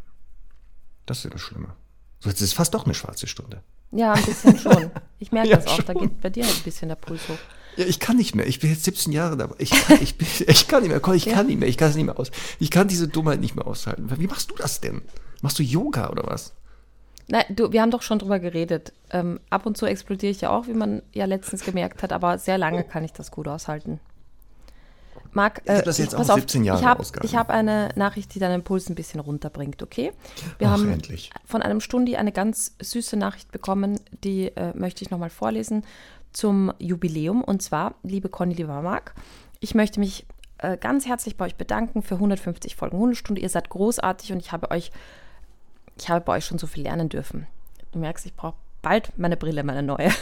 Das ist ja das Schlimme. So, jetzt ist fast doch eine schwarze Stunde. Ja, ein bisschen schon. Ich merke ja, das auch. Schon. Da geht bei dir ein bisschen der Puls hoch. Ja, ich kann nicht mehr. Ich bin jetzt 17 Jahre dabei. Ich kann, ich, bin, ich kann nicht mehr. Ich kann nicht mehr. Ich kann es nicht mehr aus. Ich kann diese Dummheit nicht mehr aushalten. Wie machst du das denn? Machst du Yoga oder was? Nein, du, wir haben doch schon drüber geredet. Ähm, ab und zu explodiere ich ja auch, wie man ja letztens gemerkt hat, aber sehr lange kann ich das gut aushalten. Marc, äh, ich das jetzt pass auf, 17 Jahre ich habe hab eine Nachricht, die deinen Puls ein bisschen runterbringt, okay? Wir Ach, haben endlich. von einem Stundi eine ganz süße Nachricht bekommen, die äh, möchte ich nochmal vorlesen zum Jubiläum. Und zwar, liebe Conny, lieber Marc, ich möchte mich äh, ganz herzlich bei euch bedanken für 150 Folgen Hundestunde. Ihr seid großartig und ich habe euch, ich habe bei euch schon so viel lernen dürfen. Du merkst, ich brauche bald meine Brille, meine neue.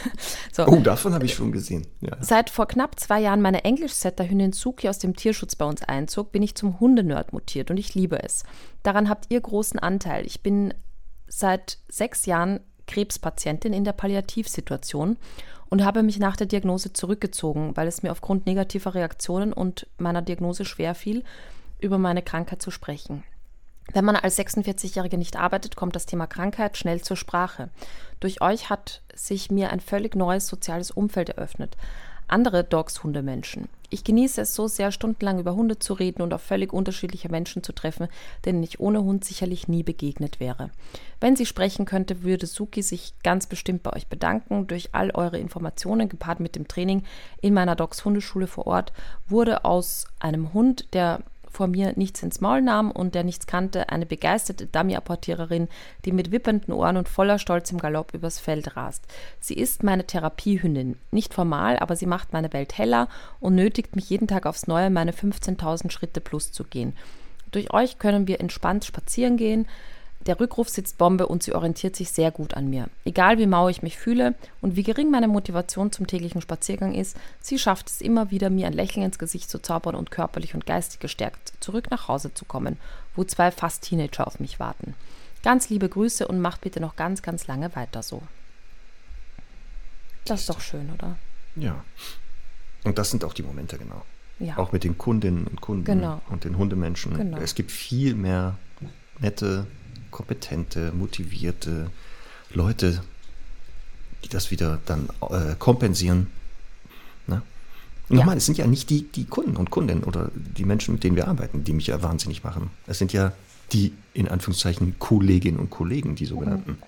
So. Oh, davon habe ich schon gesehen. Ja. Seit vor knapp zwei Jahren meine Englisch-Setter-Hündin Suki aus dem Tierschutz bei uns einzog, bin ich zum Hundenerd mutiert und ich liebe es. Daran habt ihr großen Anteil. Ich bin seit sechs Jahren Krebspatientin in der Palliativsituation und habe mich nach der Diagnose zurückgezogen, weil es mir aufgrund negativer Reaktionen und meiner Diagnose schwer fiel, über meine Krankheit zu sprechen. Wenn man als 46-Jährige nicht arbeitet, kommt das Thema Krankheit schnell zur Sprache. Durch euch hat sich mir ein völlig neues soziales Umfeld eröffnet andere Dogs Hundemenschen. Ich genieße es so sehr, stundenlang über Hunde zu reden und auf völlig unterschiedliche Menschen zu treffen, denen ich ohne Hund sicherlich nie begegnet wäre. Wenn sie sprechen könnte, würde Suki sich ganz bestimmt bei euch bedanken. Durch all eure Informationen, gepaart mit dem Training in meiner Dogs Hundeschule vor Ort, wurde aus einem Hund, der vor mir nichts ins Maul nahm und der nichts kannte, eine begeisterte Dummy-Apportiererin, die mit wippenden Ohren und voller Stolz im Galopp übers Feld rast. Sie ist meine Therapiehündin. Nicht formal, aber sie macht meine Welt heller und nötigt mich jeden Tag aufs Neue, meine 15.000 Schritte plus zu gehen. Durch euch können wir entspannt spazieren gehen, der Rückruf sitzt Bombe und sie orientiert sich sehr gut an mir. Egal wie mau ich mich fühle und wie gering meine Motivation zum täglichen Spaziergang ist, sie schafft es immer wieder, mir ein Lächeln ins Gesicht zu zaubern und körperlich und geistig gestärkt zurück nach Hause zu kommen, wo zwei fast Teenager auf mich warten. Ganz liebe Grüße und macht bitte noch ganz, ganz lange weiter so. Das ist doch schön, oder? Ja. Und das sind auch die Momente, genau. Ja. Auch mit den Kundinnen und Kunden Genau. und den Hundemenschen. Genau. Es gibt viel mehr nette, kompetente, motivierte Leute, die das wieder dann äh, kompensieren. Ne? Ja. Nochmal, es sind ja nicht die, die Kunden und Kundinnen oder die Menschen, mit denen wir arbeiten, die mich ja wahnsinnig machen. Es sind ja die, in Anführungszeichen, Kolleginnen und Kollegen, die sogenannten.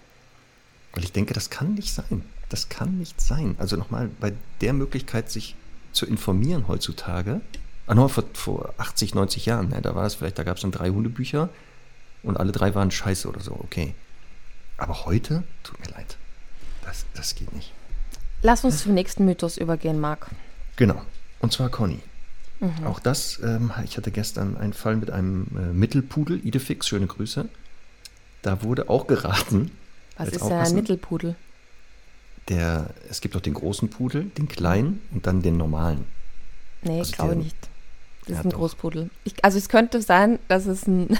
Weil ich denke, das kann nicht sein. Das kann nicht sein. Also nochmal, bei der Möglichkeit, sich zu informieren heutzutage, ah, vor, vor 80, 90 Jahren, ne, da war es vielleicht, da gab es dann drei Hundebücher und alle drei waren scheiße oder so, okay. Aber heute, tut mir leid, das, das geht nicht. Lass uns zum nächsten Mythos übergehen, Marc. Genau. Und zwar Conny. Auch das, ähm, ich hatte gestern einen Fall mit einem äh, Mittelpudel, Idefix, schöne Grüße. Da wurde auch geraten, Was ist denn ein aufpassen. Mittelpudel? der, es gibt auch den großen Pudel, den kleinen und dann den normalen. Nee, Also ich glaube der- nicht. Das ist ein doch. Großpudel. Ich, also es könnte sein, dass es ein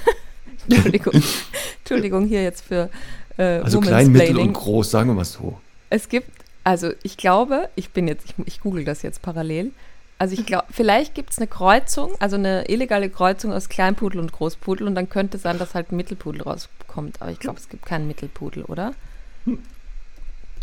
Entschuldigung, Entschuldigung hier jetzt für äh, Also klein, mittel und groß, sagen wir mal so. Es gibt, also ich glaube, ich bin jetzt, ich, ich google das jetzt parallel. Also ich glaube, vielleicht gibt es eine Kreuzung, also eine illegale Kreuzung aus Kleinpudel und Großpudel und dann könnte sein, dass halt ein Mittelpudel rauskommt. Aber ich glaube, es gibt keinen Mittelpudel, oder?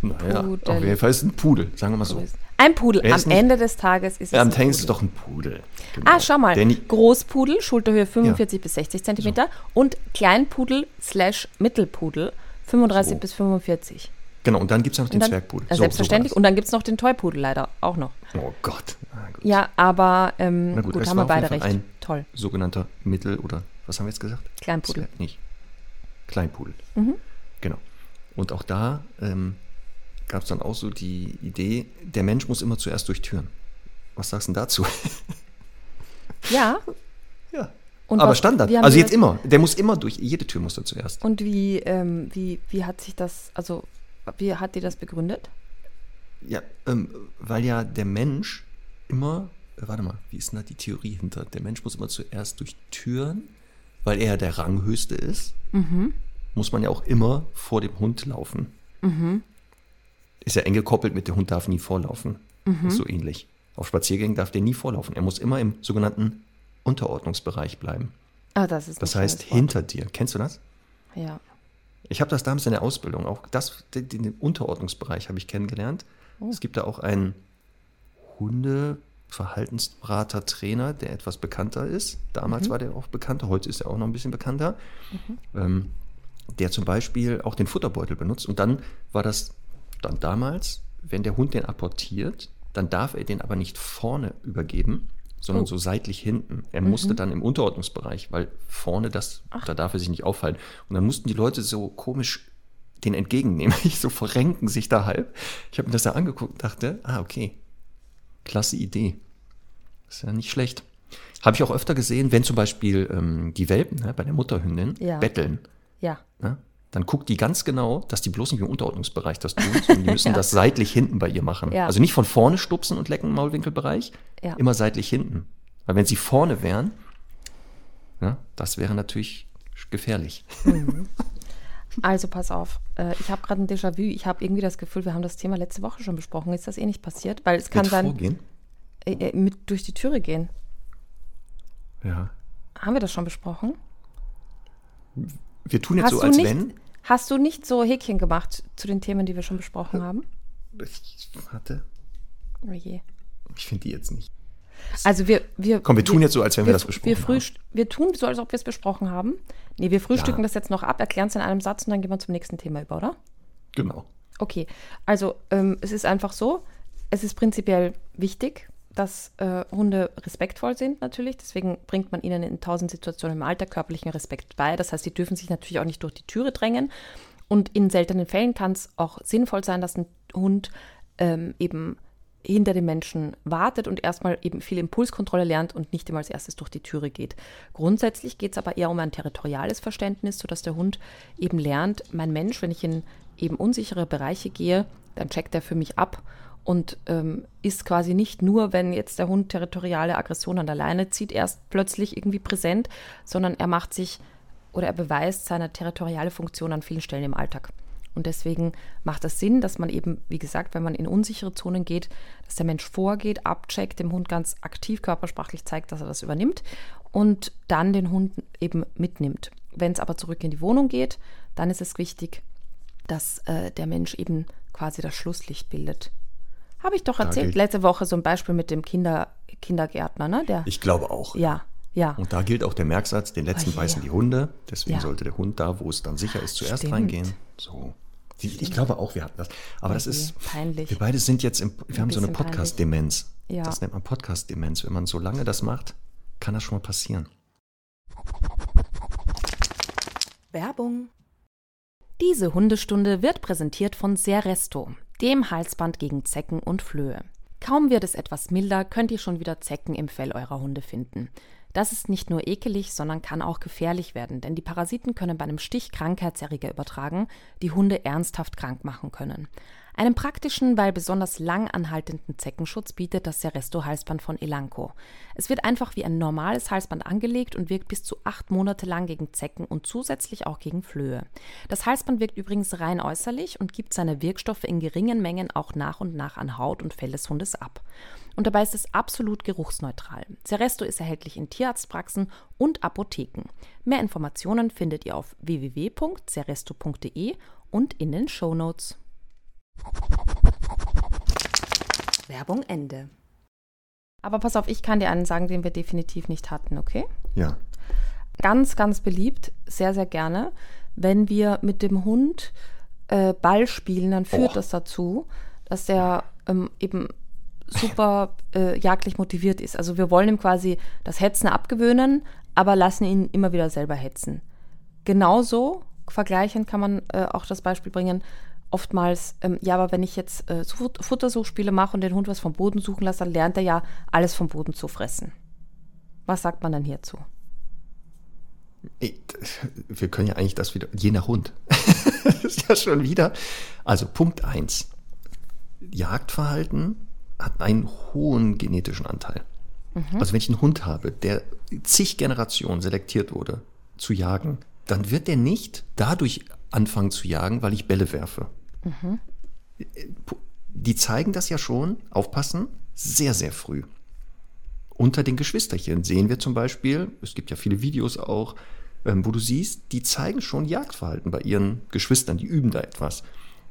Naja, Pudel. auf jeden Fall ist es ein Pudel, sagen wir mal so. Ein Pudel. Am nicht- Ende des Tages ist es Ja, am Ende ist es doch ein Pudel. Genau. Ah, schau mal. Nicht, Großpudel, Schulterhöhe 45 bis 60 Zentimeter und Kleinpudel slash Mittelpudel 35 So. bis 45. genau, und dann gibt es noch den dann, Zwergpudel. So, selbstverständlich. So und dann gibt es noch den Toypudel leider auch noch. oh Gott. Ah. Ja, aber ähm, Na gut, gut, haben wir beide recht. Ein- Toll. Sogenannter Mittel- oder, was haben wir jetzt gesagt? Kleinpudel. Zwerg- Nicht. Kleinpudel. Mhm. Genau. Und auch da ähm, gab es dann auch so die Idee, der Mensch muss immer zuerst durch Türen. Was sagst du denn dazu? Ja. ja. Und Aber was- Standard. Also jetzt immer. Der muss immer durch. Jede Tür muss er zuerst. Und wie, ähm, wie, wie hat sich das, also wie hat die das begründet? Ja, ähm, weil ja der Mensch immer, äh, warte mal, wie ist denn da die Theorie hinter? Der Mensch muss immer zuerst durch Türen, weil er ja der Ranghöchste ist, muss man ja auch immer vor dem Hund laufen. Ist ja eng gekoppelt mit, der Hund darf nie vorlaufen. Ist so ähnlich. Auf Spaziergängen darf der nie vorlaufen. Er muss immer im sogenannten Unterordnungsbereich bleiben. Ah, das ist Das heißt hinter dir. Kennst du das? Ja. Ich habe das damals in der Ausbildung, auch das, den, den Unterordnungsbereich habe ich kennengelernt. Oh. Es gibt da auch einen Hundeverhaltensberater, Trainer, der etwas bekannter ist. Damals Mhm. war der auch bekannter, heute ist er auch noch ein bisschen bekannter. Ähm, der zum Beispiel auch den Futterbeutel benutzt. Und dann war das dann damals, wenn der Hund den apportiert, dann darf er den aber nicht vorne übergeben, sondern Oh. so seitlich hinten. Er musste dann im Unterordnungsbereich, weil vorne das, da darf er sich nicht auffallen. Und dann mussten die Leute so komisch den entgegennehmen. Ich so verrenken sich da halb. Ich habe mir das da angeguckt und dachte, ah, okay. Klasse Idee. Ist ja nicht schlecht. Habe ich auch öfter gesehen, wenn zum Beispiel ähm, die Welpen ne, bei der Mutterhündin Ja. betteln. Ja. Ne? Dann guckt die ganz genau, dass die bloß nicht im Unterordnungsbereich das tun, sondern die müssen Ja. das seitlich hinten bei ihr machen. Ja. Also nicht von vorne stupsen und lecken im Maulwinkelbereich, Ja. immer seitlich hinten. Weil wenn sie vorne wären, ja, das wäre natürlich gefährlich. Also pass auf, äh, ich habe gerade ein Déjà-vu. Ich habe irgendwie das Gefühl, wir haben das Thema letzte Woche schon besprochen. Ist das eh nicht passiert? Weil es kann Mit sein, vorgehen. äh, äh, mit durch die Türe gehen. Ja. Haben wir das schon besprochen? Wir tun jetzt Hast so, als nicht, wenn. Hast du nicht so Häkchen gemacht zu den Themen, die wir schon besprochen haben? Ich, warte, Oh je. ich finde die jetzt nicht. Also wir, wir Komm, wir tun jetzt so, als wenn wir, das besprochen wir, haben. wir tun so, als ob wir es besprochen haben. Nee, wir frühstücken Ja. das jetzt noch ab, erklären es in einem Satz und dann gehen wir zum nächsten Thema über, oder? Genau. Okay, also ähm, es ist einfach so, es ist prinzipiell wichtig, dass äh, Hunde respektvoll sind natürlich. Deswegen bringt man ihnen in tausend Situationen im Alltag körperlichen Respekt bei. Das heißt, sie dürfen sich natürlich auch nicht durch die Türe drängen. Und in seltenen Fällen kann es auch sinnvoll sein, dass ein Hund ähm, eben hinter dem Menschen wartet und erstmal eben viel Impulskontrolle lernt und nicht immer als erstes durch die Türe geht. Grundsätzlich geht es aber eher um ein territoriales Verständnis, sodass der Hund eben lernt, mein Mensch, wenn ich in eben unsichere Bereiche gehe, dann checkt er für mich ab und ähm, ist quasi nicht nur, wenn jetzt der Hund territoriale Aggression an der Leine zieht, erst plötzlich irgendwie präsent, sondern er macht sich oder er beweist seine territoriale Funktion an vielen Stellen im Alltag. Und deswegen macht das Sinn, dass man eben, wie gesagt, wenn man in unsichere Zonen geht, dass der Mensch vorgeht, abcheckt, dem Hund ganz aktiv körpersprachlich zeigt, dass er das übernimmt und dann den Hund eben mitnimmt. Wenn es aber zurück in die Wohnung geht, dann ist es wichtig, dass äh, der Mensch eben quasi das Schlusslicht bildet. Habe ich doch erzählt, letzte Woche so ein Beispiel mit dem Kinder, Kindergärtner, ne? Der, ich glaube auch. Ja, ja. Und da gilt auch der Merksatz, den letzten oh, beißen die Hunde. Deswegen ja. sollte der Hund da, wo es dann sicher ist, zuerst Stimmt. reingehen. So. Ich, ich glaube auch, wir hatten das. Aber das ist. Peinlich. Wir beide sind jetzt im. Wir haben so eine Podcast-Demenz. Ja. Das nennt man Podcast-Demenz. Wenn man so lange das macht, kann das schon mal passieren. Werbung. Diese Hundestunde wird präsentiert von Seresto, dem Halsband gegen Zecken und Flöhe. Kaum wird es etwas milder, könnt ihr schon wieder Zecken im Fell eurer Hunde finden. Das ist nicht nur ekelig, sondern kann auch gefährlich werden, denn die Parasiten können bei einem Stich Krankheitserreger übertragen, die Hunde ernsthaft krank machen können. Einen praktischen, weil besonders lang anhaltenden Zeckenschutz bietet das Seresto-Halsband von Elanco. Es wird einfach wie ein normales Halsband angelegt und wirkt bis zu acht Monate lang gegen Zecken und zusätzlich auch gegen Flöhe. Das Halsband wirkt übrigens rein äußerlich und gibt seine Wirkstoffe in geringen Mengen auch nach und nach an Haut und Fell des Hundes ab. Und dabei ist es absolut geruchsneutral. Seresto ist erhältlich in Tierarztpraxen und Apotheken. Mehr Informationen findet ihr auf www.seresto.de und in den Show Notes. Werbung Ende. Aber pass auf, ich kann dir einen sagen, den wir definitiv nicht hatten, okay? Ja. Ganz, ganz beliebt, sehr, sehr gerne. Wenn wir mit dem Hund äh, Ball spielen, dann führt oh. das dazu, dass der ähm, eben super äh, jagdlich motiviert ist. Also wir wollen ihm quasi das Hetzen abgewöhnen, aber lassen ihn immer wieder selber hetzen. Genauso vergleichend kann man äh, auch das Beispiel bringen, oftmals, ähm, ja, aber wenn ich jetzt äh, Futtersuchspiele mache und den Hund was vom Boden suchen lasse, dann lernt er ja, alles vom Boden zu fressen. Was sagt man dann hierzu? Wir können ja eigentlich das wieder, je nach Hund. das ist ja schon wieder. Also Punkt 1. Jagdverhalten hat einen hohen genetischen Anteil. Mhm. Also wenn ich einen Hund habe, der zig Generationen selektiert wurde, zu jagen, dann wird der nicht dadurch anfangen zu jagen, weil ich Bälle werfe. Mhm. Die zeigen das ja schon, aufpassen, sehr, sehr früh. Unter den Geschwisterchen sehen wir zum Beispiel, es gibt ja viele Videos auch, ähm, wo du siehst, die zeigen schon Jagdverhalten bei ihren Geschwistern, die üben da etwas.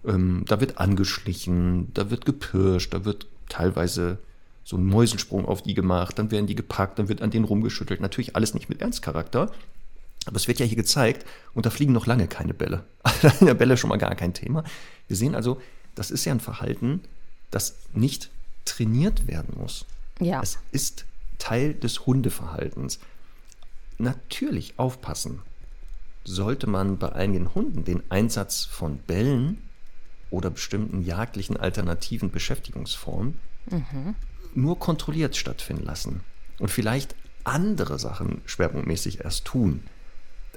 Ähm, da wird angeschlichen, da wird gepirscht, da wird teilweise so ein Mäusensprung auf die gemacht, dann werden die gepackt, dann wird an denen rumgeschüttelt. Natürlich alles nicht mit Ernstcharakter, aber es wird ja hier gezeigt, und da fliegen noch lange keine Bälle. Bälle schon mal gar kein Thema. Wir sehen also, das ist ja ein Verhalten, das nicht trainiert werden muss. Ja. Es ist Teil des Hundeverhaltens. Natürlich aufpassen sollte man bei einigen Hunden den Einsatz von Bällen oder bestimmten jagdlichen alternativen Beschäftigungsformen mhm. nur kontrolliert stattfinden lassen und vielleicht andere Sachen schwerpunktmäßig erst tun.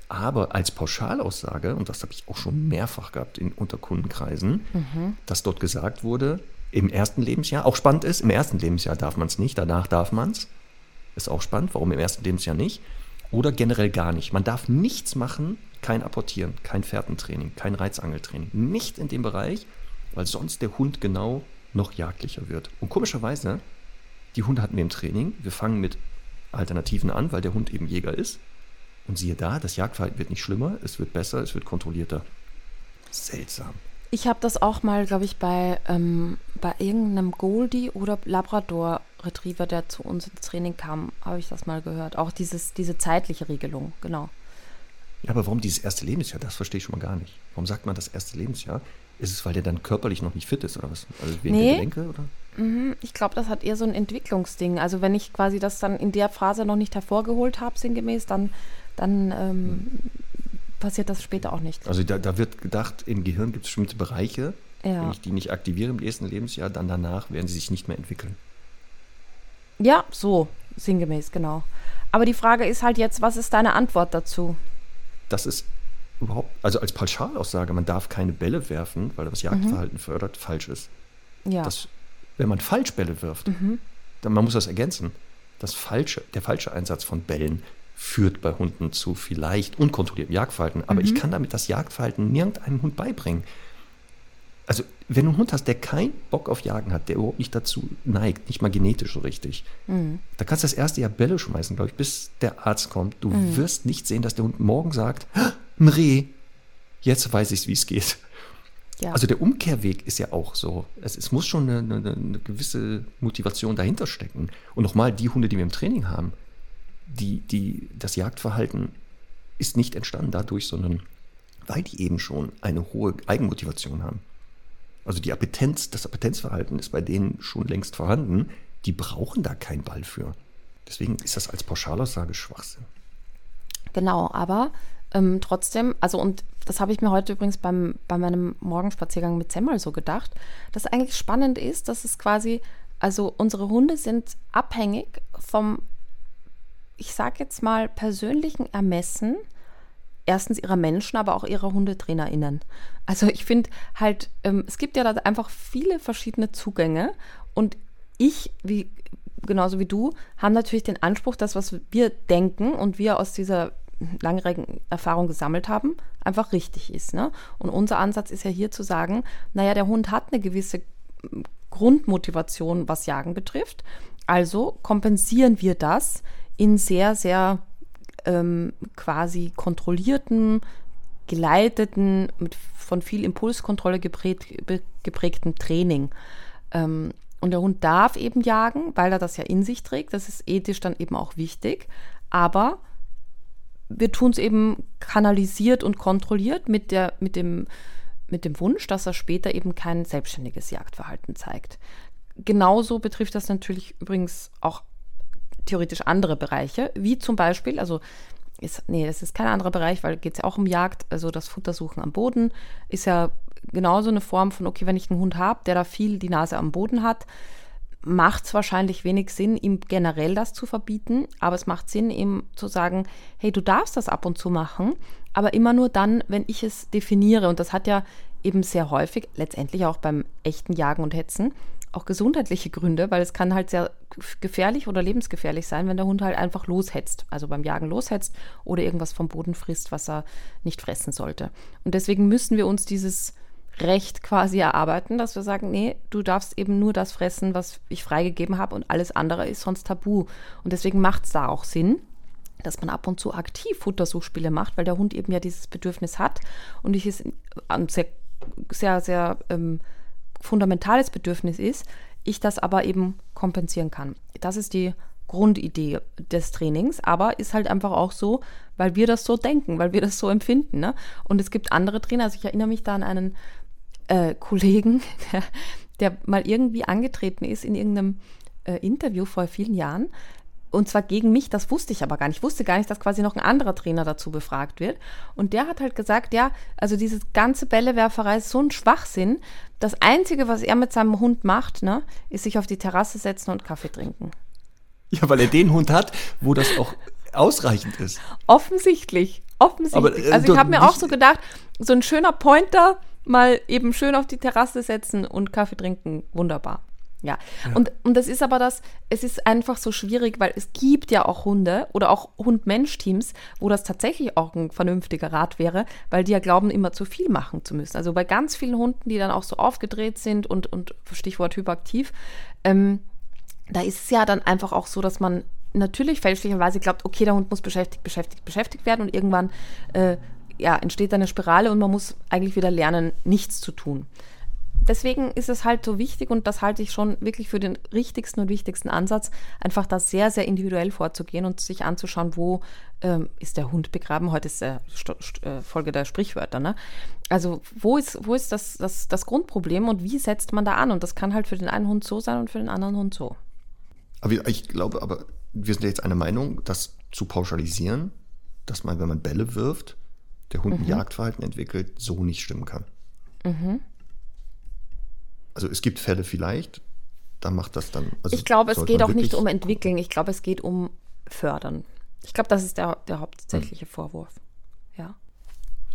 Aber als Pauschalaussage, und das habe ich auch schon mehrfach gehabt in Unterkundenkreisen, mhm. dass dort gesagt wurde, im ersten Lebensjahr, auch spannend ist, im ersten Lebensjahr darf man es nicht, danach darf man es. Ist auch spannend, warum im ersten Lebensjahr nicht. Oder generell gar nicht. Man darf nichts machen, kein Apportieren, kein Fährtentraining, kein Reizangeltraining. Nicht in dem Bereich, weil sonst der Hund genau noch jagdlicher wird. Und komischerweise, die Hunde hatten wir im Training. Wir fangen mit Alternativen an, weil der Hund eben Jäger ist. Und siehe da, das Jagdverhalten wird nicht schlimmer, es wird besser, es wird kontrollierter. Seltsam. Ich habe das auch mal, glaube ich, bei, ähm, bei irgendeinem Goldie oder Labrador Retriever, der zu uns ins Training kam, habe ich das mal gehört. Auch dieses, diese zeitliche Regelung, genau. Ja, aber warum dieses erste Lebensjahr? Das verstehe ich schon mal gar nicht. Warum sagt man das erste Lebensjahr? Ist es, weil der dann körperlich noch nicht fit ist oder was? Also wegen nee. der Gelenke oder? Mhm, ich glaube, das hat eher so ein Entwicklungsding. Also wenn ich quasi das dann in der Phase noch nicht hervorgeholt habe, sinngemäß, dann, dann ähm, passiert das später auch nicht. Also da, da wird gedacht, im Gehirn gibt es bestimmte Bereiche, Ja. wenn ich die nicht aktiviere im ersten Lebensjahr, dann danach werden sie sich nicht mehr entwickeln. Ja, so, sinngemäß, genau. Aber die Frage ist halt jetzt, was ist deine Antwort dazu? Das ist überhaupt, also als Pauschalaussage, man darf keine Bälle werfen, weil das Jagdverhalten fördert, falsch ist. Ja. Das, wenn man falsch Bälle wirft, dann man muss das ergänzen. Das falsche, der falsche Einsatz von Bällen führt bei Hunden zu vielleicht unkontrolliertem Jagdverhalten. Aber ich kann damit das Jagdverhalten nirgendeinem Hund beibringen. Also, wenn du einen Hund hast, der keinen Bock auf Jagen hat, der überhaupt nicht dazu neigt, nicht mal genetisch so richtig, da kannst du das erste Jahr Bälle schmeißen, glaube ich, bis der Arzt kommt. Du wirst nicht sehen, dass der Hund morgen sagt, "Ah, ein Reh, jetzt weiß ich, wie es geht. ja. Also der Umkehrweg ist ja auch so. Es, es muss schon eine, eine, eine gewisse Motivation dahinter stecken. Und nochmal, die Hunde, die wir im Training haben, die, die, das Jagdverhalten ist nicht entstanden dadurch, sondern weil die eben schon eine hohe Eigenmotivation haben. Also die Appetenz, das Appetenzverhalten ist bei denen schon längst vorhanden. Die brauchen da keinen Ball für. Deswegen ist das als Pauschalaussage Schwachsinn. Genau, aber ähm, trotzdem, also und das habe ich mir heute übrigens beim, bei meinem Morgenspaziergang mit Semmel so gedacht, dass eigentlich spannend ist, dass es quasi, also unsere Hunde sind abhängig vom, ich sage jetzt mal, persönlichen Ermessen, erstens ihrer Menschen, aber auch ihrer HundetrainerInnen. Also ich finde halt, ähm, es gibt ja da einfach viele verschiedene Zugänge und ich, wie genauso wie du, haben natürlich den Anspruch, das, was wir denken und wir aus dieser langjährigen Erfahrung gesammelt haben, einfach richtig ist. Ne? Und unser Ansatz ist ja hier zu sagen, naja, der Hund hat eine gewisse Grundmotivation, was Jagen betrifft. Also kompensieren wir das in sehr, sehr ähm, quasi kontrollierten, geleiteten, mit von viel Impulskontrolle geprägt, geprägten Training. Ähm, und der Hund darf eben jagen, weil er das ja in sich trägt. Das ist ethisch dann eben auch wichtig. Aber wir tun es eben kanalisiert und kontrolliert mit, der, mit, dem, mit dem Wunsch, dass er später eben kein selbstständiges Jagdverhalten zeigt. Genauso betrifft das natürlich übrigens auch theoretisch andere Bereiche, wie zum Beispiel, also ist, nee, das ist kein anderer Bereich, weil geht es ja auch um Jagd, also das Futtersuchen am Boden ist ja genauso eine Form von, okay, wenn ich einen Hund habe, der da viel die Nase am Boden hat, macht es wahrscheinlich wenig Sinn, ihm generell das zu verbieten, aber es macht Sinn, ihm zu sagen, hey, du darfst das ab und zu machen, aber immer nur dann, wenn ich es definiere. Und das hat ja eben sehr häufig, letztendlich auch beim echten Jagen und Hetzen, auch gesundheitliche Gründe, weil es kann halt sehr gefährlich oder lebensgefährlich sein, wenn der Hund halt einfach loshetzt, also beim Jagen loshetzt oder irgendwas vom Boden frisst, was er nicht fressen sollte. Und deswegen müssen wir uns dieses Recht quasi erarbeiten, dass wir sagen, nee, du darfst eben nur das fressen, was ich freigegeben habe und alles andere ist sonst tabu. Und deswegen macht es da auch Sinn, dass man ab und zu aktiv Futtersuchspiele macht, weil der Hund eben ja dieses Bedürfnis hat und ich es ein sehr, sehr, sehr ähm, fundamentales Bedürfnis ist, ich das aber eben kompensieren kann. Das ist die Grundidee des Trainings, aber ist halt einfach auch so, weil wir das so denken, weil wir das so empfinden. Ne? Und es gibt andere Trainer, also ich erinnere mich da an einen äh, Kollegen, der, mal irgendwie angetreten ist in irgendeinem äh, Interview vor vielen Jahren. Und zwar gegen mich, das wusste ich aber gar nicht. Ich wusste gar nicht, dass quasi noch ein anderer Trainer dazu befragt wird. Und der hat halt gesagt, ja, also diese ganze Bällewerferei ist so ein Schwachsinn. Das Einzige, was er mit seinem Hund macht, ne, ist sich auf die Terrasse setzen und Kaffee trinken. Ja, weil er den Hund hat, wo das auch ausreichend ist. Offensichtlich. Offensichtlich. Aber, äh, also ich habe mir auch so gedacht, so ein schöner Pointer, mal eben schön auf die Terrasse setzen und Kaffee trinken, wunderbar. Ja. Und, und das ist aber das, es ist einfach so schwierig, weil es gibt ja auch Hunde oder auch Hund-Mensch-Teams, wo das tatsächlich auch ein vernünftiger Rat wäre, weil die ja glauben, immer zu viel machen zu müssen. Also bei ganz vielen Hunden, die dann auch so aufgedreht sind und, und Stichwort hyperaktiv, ähm, da ist es ja dann einfach auch so, dass man natürlich fälschlicherweise glaubt, okay, der Hund muss beschäftigt, beschäftigt, beschäftigt werden und irgendwann äh, ja, entsteht eine Spirale und man muss eigentlich wieder lernen, nichts zu tun. Deswegen ist es halt so wichtig und das halte ich schon wirklich für den richtigsten und wichtigsten Ansatz, einfach da sehr, sehr individuell vorzugehen und sich anzuschauen, wo ähm, ist der Hund begraben. Heute ist der St St äh, Folge der Sprichwörter. Ne? Also wo ist, wo ist das, das, das Grundproblem und wie setzt man da an? Und das kann halt für den einen Hund so sein und für den anderen Hund so. Aber ich glaube, aber wir sind jetzt einer Meinung, das zu pauschalisieren, dass man, wenn man Bälle wirft, der Hund ein Mhm. Jagdverhalten entwickelt, so nicht stimmen kann. Also es gibt Fälle vielleicht, da macht das dann. Also Ich glaube, es geht auch nicht um entwickeln. Ich glaube, es geht um fördern. Ich glaube, das ist der, der hauptsächliche Vorwurf. Ja.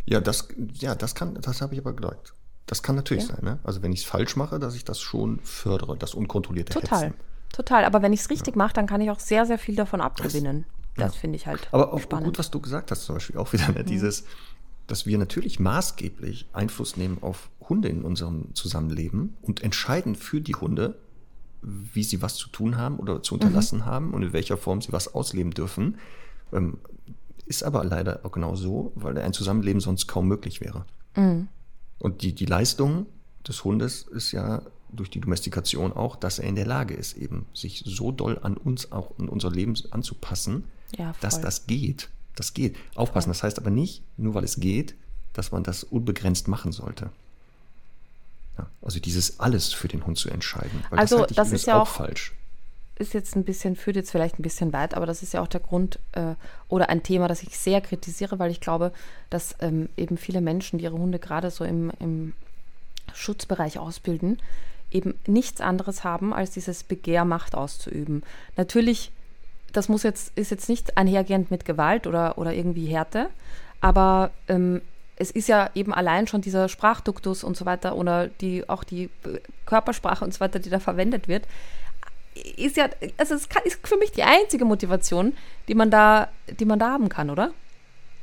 Ja, das, ja, das kann, das habe ich aber gedacht. Das kann natürlich Ja. sein, ne? Also wenn ich es falsch mache, dass ich das schon fördere, das unkontrollierte Total. Hetzen. Total. Aber wenn ich es richtig mache, dann kann ich auch sehr, sehr viel davon abgewinnen. Das finde ich halt Aber auch spannend. Mhm. gut, was du gesagt hast, zum Beispiel auch wieder, ne? dieses, dass wir natürlich maßgeblich Einfluss nehmen auf Hunde in unserem Zusammenleben und entscheiden für die Hunde, wie sie was zu tun haben oder zu unterlassen Mhm. haben und in welcher Form sie was ausleben dürfen. Ähm, ist aber leider auch genau so, weil ein Zusammenleben sonst kaum möglich wäre. Mhm. Und die, die Leistung des Hundes ist ja durch die Domestikation auch, dass er in der Lage ist, eben sich so doll an uns auch in unser Leben anzupassen, Ja, dass voll. das geht. Das geht. Aufpassen, das heißt aber nicht, nur weil es geht, dass man das unbegrenzt machen sollte. Also dieses alles für den Hund zu entscheiden. Weil Also, das übrigens ist ja auch- falsch. ist jetzt ein bisschen, führt jetzt vielleicht ein bisschen weit, aber das ist ja auch der Grund äh, oder ein Thema, das ich sehr kritisiere, weil ich glaube, dass ähm, eben viele Menschen, die ihre Hunde gerade so im, im Schutzbereich ausbilden, eben nichts anderes haben, als dieses Begehr, Macht auszuüben. Natürlich, das muss jetzt, ist jetzt nicht einhergehend mit Gewalt oder, oder irgendwie Härte, aber ähm, es ist ja eben allein schon dieser Sprachduktus und so weiter oder die, auch die Körpersprache und so weiter, die da verwendet wird, ist ja, also es kann, ist für mich die einzige Motivation, die man da, die man da haben kann, oder?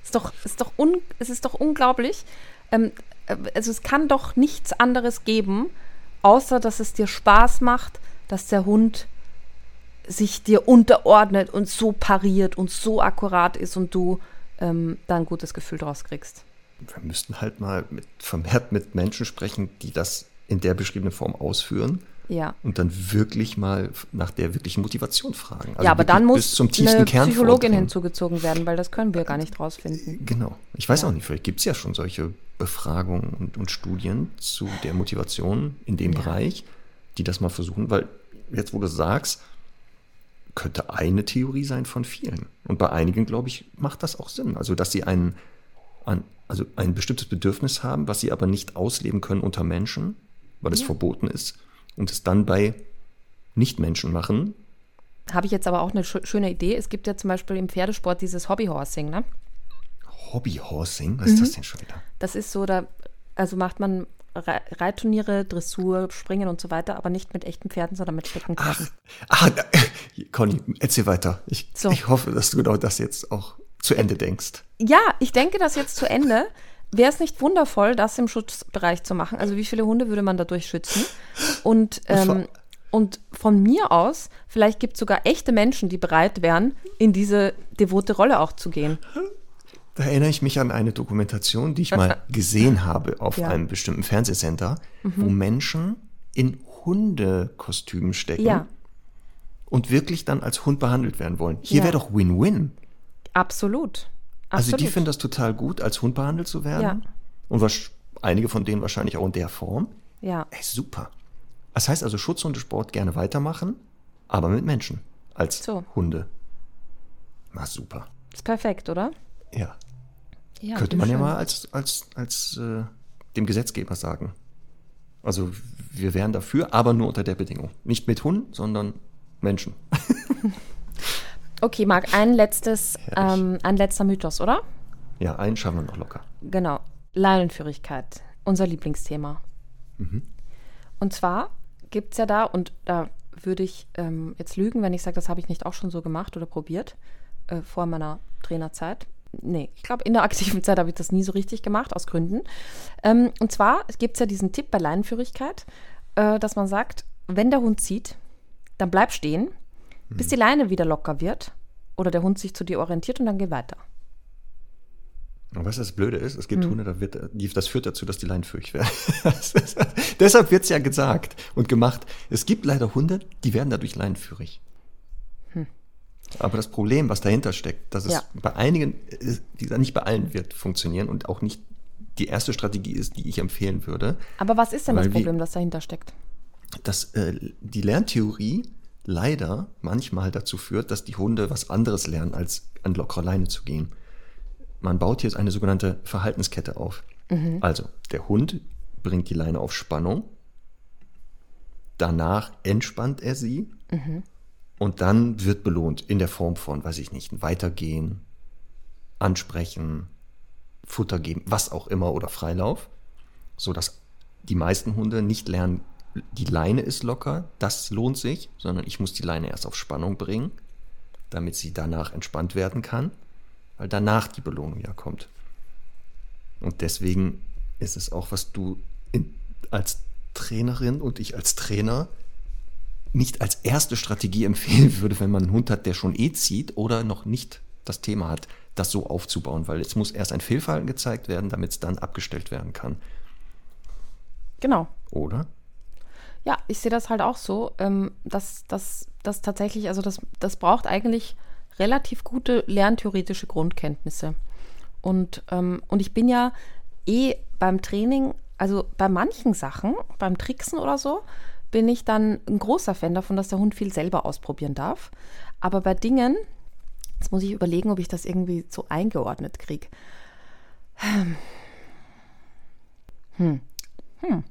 Ist doch, ist doch un, es ist doch unglaublich. Ähm, äh, also es kann doch nichts anderes geben, außer dass es dir Spaß macht, dass der Hund sich dir unterordnet und so pariert und so akkurat ist und du ähm, da ein gutes Gefühl draus kriegst. Wir müssten halt mal mit, vermehrt mit Menschen sprechen, die das in der beschriebenen Form ausführen Ja. und dann wirklich mal nach der wirklichen Motivation fragen. Also ja, aber dann muss bis zum tiefsten eine Kern Psychologin vordringen. hinzugezogen werden, weil das können wir gar nicht rausfinden. Genau. Ich weiß Ja. auch nicht, vielleicht gibt es ja schon solche Befragungen und, und Studien zu der Motivation in dem Ja. Bereich, die das mal versuchen, weil jetzt, wo du sagst, könnte eine Theorie sein von vielen. Und bei einigen, glaube ich, macht das auch Sinn. Also, dass sie ein, ein, also ein bestimmtes Bedürfnis haben, was sie aber nicht ausleben können unter Menschen, weil es Ja. verboten ist, und es dann bei Nichtmenschen machen. Habe ich jetzt aber auch eine schö- schöne Idee. Es gibt ja zum Beispiel im Pferdesport dieses Hobbyhorsing, ne? Hobbyhorsing, was ist Mhm. das denn schon wieder? Das ist so, da also macht man Re Reitturniere, Dressur, Springen und so weiter, aber nicht mit echten Pferden, sondern mit Steckenpferden. Ah, da, Conny, erzähl weiter. Ich, So. ich hoffe, dass du genau das jetzt auch zu Ende denkst. Ja, ich denke das jetzt zu Ende. Wäre es nicht wundervoll, das im Schutzbereich zu machen? Also wie viele Hunde würde man dadurch schützen? Und, ähm, und von mir aus, vielleicht gibt es sogar echte Menschen, die bereit wären, in diese devote Rolle auch zu gehen. Da erinnere ich mich an eine Dokumentation, die ich mal gesehen habe auf Ja. einem bestimmten Fernsehsender, wo Menschen in Hundekostümen stecken Ja, und wirklich dann als Hund behandelt werden wollen. Hier Ja. wäre doch Win-Win. Absolut. Also absolut. die finden das total gut, als Hund behandelt zu werden. Ja. Und was, einige von denen wahrscheinlich auch in der Form. Ja, Ey, super. Das heißt also, Schutzhundesport gerne weitermachen, aber mit Menschen als So. Hunde. Na super. ist perfekt, oder? Ja. Ja, Könnte man ja schön. mal als, als, als äh, dem Gesetzgeber sagen. Also wir wären dafür, aber nur unter der Bedingung. Nicht mit Hunden, sondern Menschen. Okay, Marc, ein letztes, ähm, ein letzter Mythos, oder? Ja, einen schaffen wir noch locker. Genau. Leinenführigkeit, unser Lieblingsthema. Und zwar gibt es ja da, und da würde ich ähm, jetzt lügen, wenn ich sage, das habe ich nicht auch schon so gemacht oder probiert, äh, vor meiner Trainerzeit. Nee, ich glaube, in der aktiven Zeit habe ich das nie so richtig gemacht, aus Gründen. Ähm, und zwar gibt es ja diesen Tipp bei Leinenführigkeit, äh, dass man sagt, wenn der Hund zieht, dann bleib stehen, bis die Leine wieder locker wird oder der Hund sich zu dir orientiert und dann geh weiter. Und was das Blöde ist, es gibt hm. Hunde, da wird, das führt dazu, dass die leinführig werden. Deshalb wird es ja gesagt und gemacht. Es gibt leider Hunde, die werden dadurch leinführig. Hm. Aber das Problem, was dahinter steckt, dass es ja. bei einigen, die nicht bei allen wird funktionieren und auch nicht die erste Strategie ist, die ich empfehlen würde. Aber was ist denn das Problem, wie, das dahinter steckt? Dass äh, die Lerntheorie leider manchmal dazu führt, dass die Hunde was anderes lernen, als an lockerer Leine zu gehen. Man baut jetzt eine sogenannte Verhaltenskette auf. Mhm. Also, der Hund bringt die Leine auf Spannung, danach entspannt er sie mhm. und dann wird belohnt in der Form von, weiß ich nicht, weitergehen, ansprechen, Futter geben, was auch immer oder Freilauf, sodass die meisten Hunde nicht lernen, die Leine ist locker, das lohnt sich, sondern ich muss die Leine erst auf Spannung bringen, damit sie danach entspannt werden kann, weil danach die Belohnung ja kommt. Und deswegen ist es auch, was du in, als Trainerin und ich als Trainer nicht als erste Strategie empfehlen würde, wenn man einen Hund hat, der schon eh zieht oder noch nicht das Thema hat, das so aufzubauen, weil es muss erst ein Fehlverhalten gezeigt werden, damit es dann abgestellt werden kann. Genau. Oder? Ja, ich sehe das halt auch so, ähm, dass das tatsächlich, also das, das braucht eigentlich relativ gute lerntheoretische Grundkenntnisse. Und, ähm, und ich bin ja eh beim Training, also bei manchen Sachen, beim Tricksen oder so, bin ich dann ein großer Fan davon, dass der Hund viel selber ausprobieren darf. Aber bei Dingen, Jetzt muss ich überlegen, ob ich das irgendwie so eingeordnet kriege. Hm. Hm.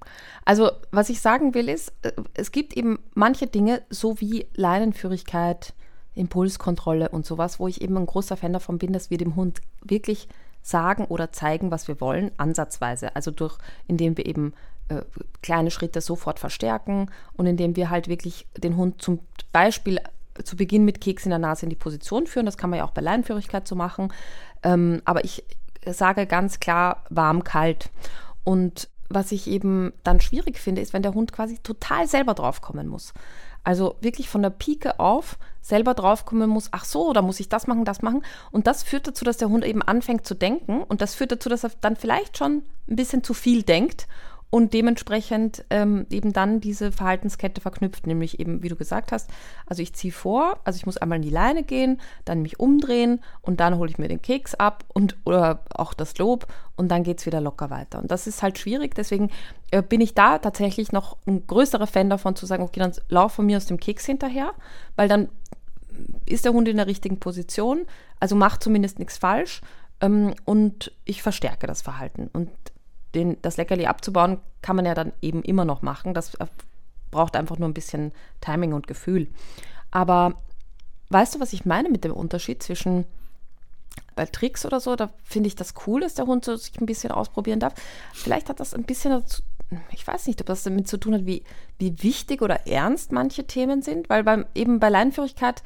Also, was ich sagen will, ist, äh, es gibt eben manche Dinge, so wie Leinenführigkeit, Impulskontrolle und sowas, wo ich eben ein großer Fan davon bin, dass wir dem Hund wirklich sagen oder zeigen, was wir wollen, ansatzweise. Also durch, indem wir eben äh, kleine Schritte sofort verstärken und indem wir halt wirklich den Hund zum Beispiel zu Beginn mit Keks in der Nase in die Position führen. Das kann man ja auch bei Leinenführigkeit so machen. Ähm, aber ich sage ganz klar warm, kalt. Und was ich eben dann schwierig finde, ist, wenn der Hund quasi total selber draufkommen muss. Also wirklich von der Pike auf selber draufkommen muss, ach so, da muss ich das machen, das machen. Und das führt dazu, dass der Hund eben anfängt zu denken. Und das führt dazu, dass er dann vielleicht schon ein bisschen zu viel denkt und dementsprechend ähm, eben dann diese Verhaltenskette verknüpft, nämlich eben, wie du gesagt hast, also ich ziehe vor, also ich muss einmal in die Leine gehen, dann mich umdrehen und dann hole ich mir den Keks ab und oder auch das Lob und dann geht es wieder locker weiter. Und das ist halt schwierig, deswegen äh, bin ich da tatsächlich noch ein größerer Fan davon zu sagen, okay, dann lauf von mir aus dem Keks hinterher, weil dann ist der Hund in der richtigen Position, also macht zumindest nichts falsch ähm, und ich verstärke das Verhalten. Und den, das Leckerli abzubauen, kann man ja dann eben immer noch machen. Das äh, braucht einfach nur ein bisschen Timing und Gefühl. Aber weißt du, was ich meine mit dem Unterschied zwischen bei Tricks oder so, da finde ich das cool, dass der Hund so sich ein bisschen ausprobieren darf. Vielleicht hat das ein bisschen dazu, ich weiß nicht, ob das damit zu tun hat, wie, wie wichtig oder ernst manche Themen sind, weil beim, eben bei Leinführigkeit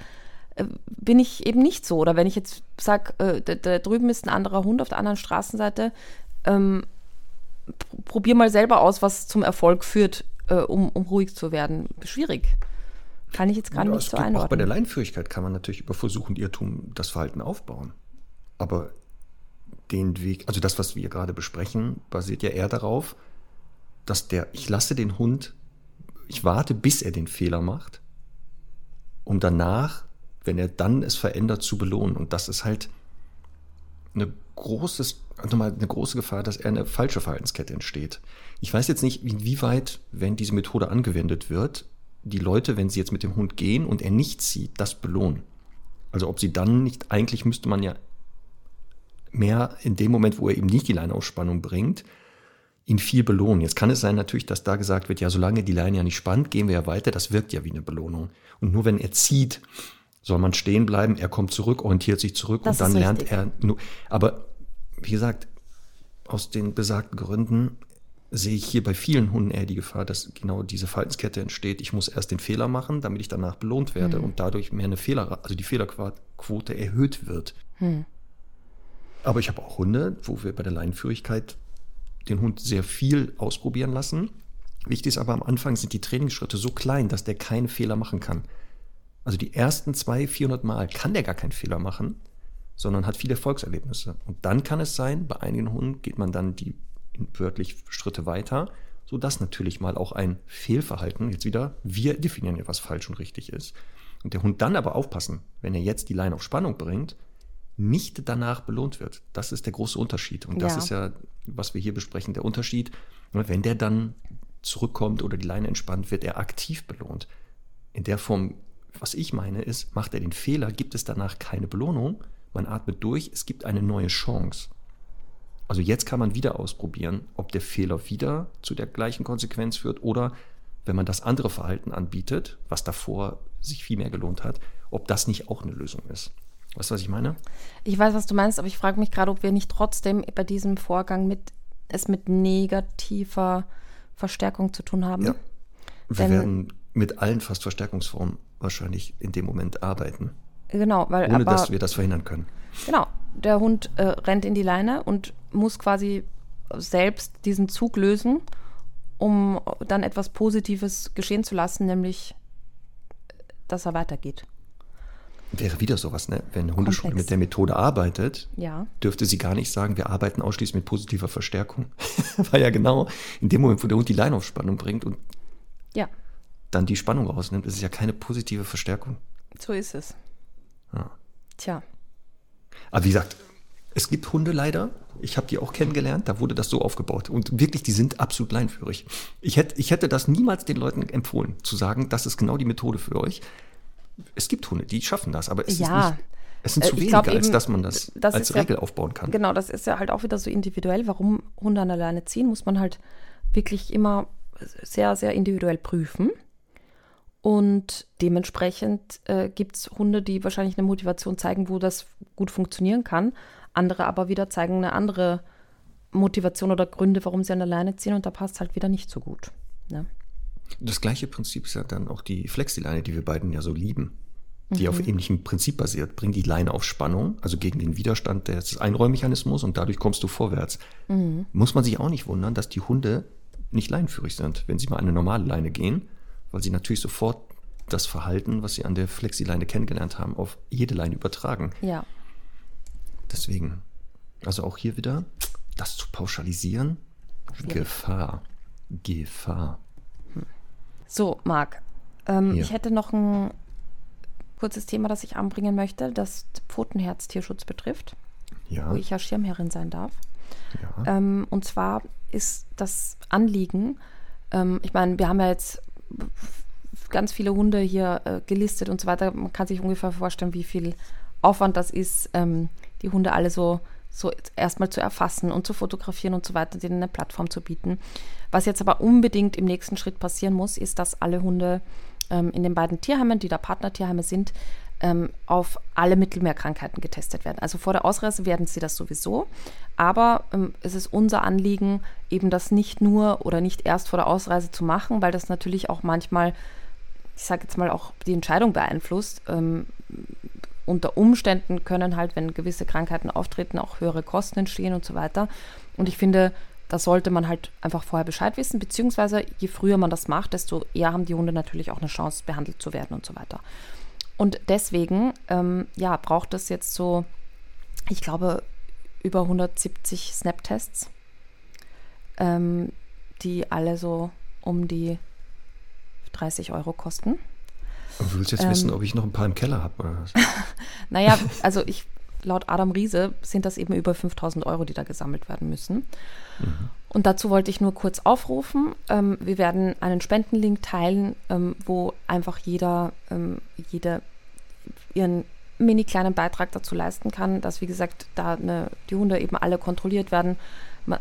äh, bin ich eben nicht so. Oder wenn ich jetzt sage, äh, da, da, drüben ist ein anderer Hund auf der anderen Straßenseite, ähm, probier mal selber aus, was zum Erfolg führt, äh, um, um ruhig zu werden. Schwierig. Kann ich jetzt gerade ja, nicht so einordnen. Auch bei der Leinführigkeit kann man natürlich über Versuch und Irrtum das Verhalten aufbauen. Aber den Weg, also das, was wir gerade besprechen, basiert ja eher darauf, dass der, ich lasse den Hund, ich warte, bis er den Fehler macht, um danach, wenn er dann es verändert, zu belohnen. Und das ist halt eine großes, nochmal eine große Gefahr, dass eher eine falsche Verhaltenskette entsteht. Ich weiß jetzt nicht, inwieweit, wenn diese Methode angewendet wird, die Leute, wenn sie jetzt mit dem Hund gehen und er nicht zieht, das belohnen. Also ob sie dann nicht, eigentlich müsste man ja mehr in dem Moment, wo er eben nicht die Leinauspannung bringt, ihn viel belohnen. Jetzt kann es sein natürlich, dass da gesagt wird, ja, solange die Leine ja nicht spannt, gehen wir ja weiter, das wirkt ja wie eine Belohnung. Und nur wenn er zieht, soll man stehen bleiben, er kommt zurück, orientiert sich zurück das und dann lernt er nur. Aber wie gesagt, aus den besagten Gründen sehe ich hier bei vielen Hunden eher die Gefahr, dass genau diese Verhaltenskette entsteht. Ich muss erst den Fehler machen, damit ich danach belohnt werde mhm. und dadurch mehr eine Fehler, also die Fehlerquote erhöht wird. Mhm. Aber ich habe auch Hunde, wo wir bei der Leinenführigkeit den Hund sehr viel ausprobieren lassen. Wichtig ist aber am Anfang sind die Trainingsschritte so klein, dass der keinen Fehler machen kann. Also die ersten zwei, 400 Mal kann der gar keinen Fehler machen, sondern hat viele Erfolgserlebnisse. Und dann kann es sein, bei einigen Hunden geht man dann die wörtlich Schritte weiter, sodass natürlich mal auch ein Fehlverhalten, jetzt wieder, wir definieren ja, was falsch und richtig ist. Und der Hund dann aber aufpassen, wenn er jetzt die Leine auf Spannung bringt, nicht danach belohnt wird. Das ist der große Unterschied. Und das Ja. ist ja, was wir hier besprechen, der Unterschied. Wenn der dann zurückkommt oder die Leine entspannt, wird er aktiv belohnt. In der Form, was ich meine, ist, macht er den Fehler, gibt es danach keine Belohnung, man atmet durch, es gibt eine neue Chance. Also jetzt kann man wieder ausprobieren, ob der Fehler wieder zu der gleichen Konsequenz führt oder wenn man das andere Verhalten anbietet, was davor sich viel mehr gelohnt hat, ob das nicht auch eine Lösung ist. Weißt du, was ich meine? Ich weiß, was du meinst, aber ich frage mich gerade, ob wir nicht trotzdem bei diesem Vorgang mit es mit negativer Verstärkung zu tun haben. Ja. Wir Denn- werden mit allen fast Verstärkungsformen wahrscheinlich in dem Moment arbeiten, Genau, weil ohne aber, dass wir das verhindern können. genau, der Hund äh, rennt in die Leine und muss quasi selbst diesen Zug lösen, um dann etwas Positives geschehen zu lassen, nämlich dass er weitergeht. Wäre wieder sowas, ne? Wenn eine Hundeschule mit der Methode arbeitet, Ja. dürfte sie gar nicht sagen, wir arbeiten ausschließlich mit positiver Verstärkung. Weil ja genau in dem Moment, wo der Hund die Leine auf Spannung bringt und Ja, dann die Spannung rausnimmt, ist es ja keine positive Verstärkung. so ist es. Ja. Tja. Aber wie gesagt, es gibt Hunde leider. Ich habe die auch kennengelernt, da wurde das so aufgebaut. Und wirklich, die sind absolut leinführig. Ich hätte, ich hätte das niemals den Leuten empfohlen, zu sagen, das ist genau die Methode für euch. Es gibt Hunde, die schaffen das, aber es, Ja. ist nicht, es sind Äh, zu ich wenige, als eben, dass man das, das als ist ja- Regel aufbauen kann. Genau, das ist ja halt auch wieder so individuell. Warum Hunde an der Leine ziehen, muss man halt wirklich immer sehr, sehr individuell prüfen. Und dementsprechend äh, gibt es Hunde, die wahrscheinlich eine Motivation zeigen, wo das gut funktionieren kann. Andere aber wieder zeigen eine andere Motivation oder Gründe, warum sie an der Leine ziehen. Und da passt halt wieder nicht so gut. Ne? Das gleiche Prinzip ist ja dann auch die Flexi-Leine, die wir beiden ja so lieben, die auf ähnlichem Prinzip basiert. Bring die Leine auf Spannung, also gegen den Widerstand des Einrollmechanismus und dadurch kommst du vorwärts. Muss man sich auch nicht wundern, dass die Hunde nicht leinenführig sind, wenn sie mal eine normale Leine gehen, weil sie natürlich sofort das Verhalten, was sie an der Flexi-Leine kennengelernt haben, auf jede Leine übertragen. Ja. Deswegen, also auch hier wieder, das zu pauschalisieren, Gefahr. Gefahr. So, Marc, ähm, ich hätte noch ein kurzes Thema, das ich anbringen möchte, das Pfotenherz-Tierschutz betrifft, Ja, wo ich ja Schirmherrin sein darf. ja. Ähm, und zwar ist das Anliegen, ähm, ich meine, wir haben ja jetzt ganz viele Hunde hier äh, gelistet und so weiter. Man kann sich ungefähr vorstellen, wie viel Aufwand das ist, ähm, die Hunde alle so, so erstmal zu erfassen und zu fotografieren und so weiter, denen eine Plattform zu bieten. Was jetzt aber unbedingt im nächsten Schritt passieren muss, ist, dass alle Hunde ähm, in den beiden Tierheimen, die da Partnertierheime sind, ähm, auf alle Mittelmeerkrankheiten getestet werden. Also vor der Ausreise werden sie das sowieso, aber ähm, es ist unser Anliegen, eben das nicht nur oder nicht erst vor der Ausreise zu machen, weil das natürlich auch manchmal, ich sage jetzt mal, auch die Entscheidung beeinflusst. Ähm, unter Umständen können halt, wenn gewisse Krankheiten auftreten, auch höhere Kosten entstehen und so weiter. Und ich finde, da sollte man halt einfach vorher Bescheid wissen, beziehungsweise je früher man das macht, desto eher haben die Hunde natürlich auch eine Chance, behandelt zu werden und so weiter. Und deswegen, ähm, ja, braucht es jetzt so, ich glaube, über 170 Snap-Tests, ähm, die alle so um die 30 Euro kosten. Du willst jetzt ähm, wissen, ob ich noch ein paar im Keller habe oder was? Naja, also ich, laut Adam Riese sind das eben über 5000 Euro, die da gesammelt werden müssen. Und dazu wollte ich nur kurz aufrufen. Ähm, wir werden einen Spendenlink teilen, ähm, wo einfach jeder, ähm, jeder ihren mini kleinen Beitrag dazu leisten kann, dass, wie gesagt, da eine, die Hunde eben alle kontrolliert werden,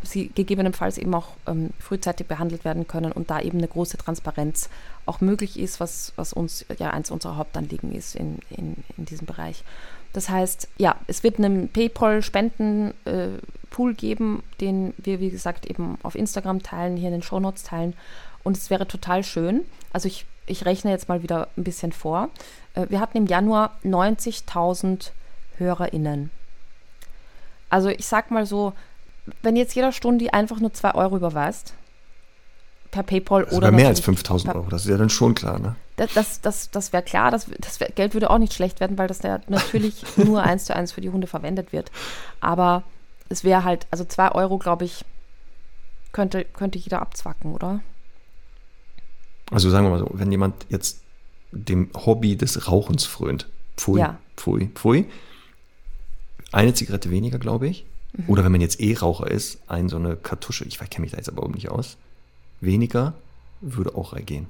sie gegebenenfalls eben auch ähm, frühzeitig behandelt werden können und da eben eine große Transparenz auch möglich ist, was, was uns ja eins unserer Hauptanliegen ist in, in, in diesem Bereich. Das heißt, ja, es wird einen PayPal-Spenden-Pool geben, den wir, wie gesagt, eben auf Instagram teilen, hier in den Shownotes teilen. Und es wäre total schön. Also ich, ich rechne jetzt mal wieder ein bisschen vor. Äh, Wir hatten im Januar 90.000 HörerInnen. Also ich sag mal so, wenn jetzt jeder Stunde einfach nur 2 Euro überweist, per PayPal Also oder mehr als natürlich 5000 per- Euro, das ist ja dann schon klar, ne? Das, das, das, das wäre klar, das, das wär, Geld würde auch nicht schlecht werden, weil das ja natürlich nur eins zu eins für die Hunde verwendet wird. Aber es wäre halt, also zwei Euro, glaube ich, könnte, könnte jeder abzwacken, oder? Also sagen wir mal so, wenn jemand jetzt dem Hobby des Rauchens frönt, pfui, Ja. pfui, pfui, eine Zigarette weniger, glaube ich. Mhm. Oder wenn man jetzt eh Raucher ist, ein so eine Kartusche, ich kenne mich da jetzt aber auch nicht aus, weniger würde auch gehen.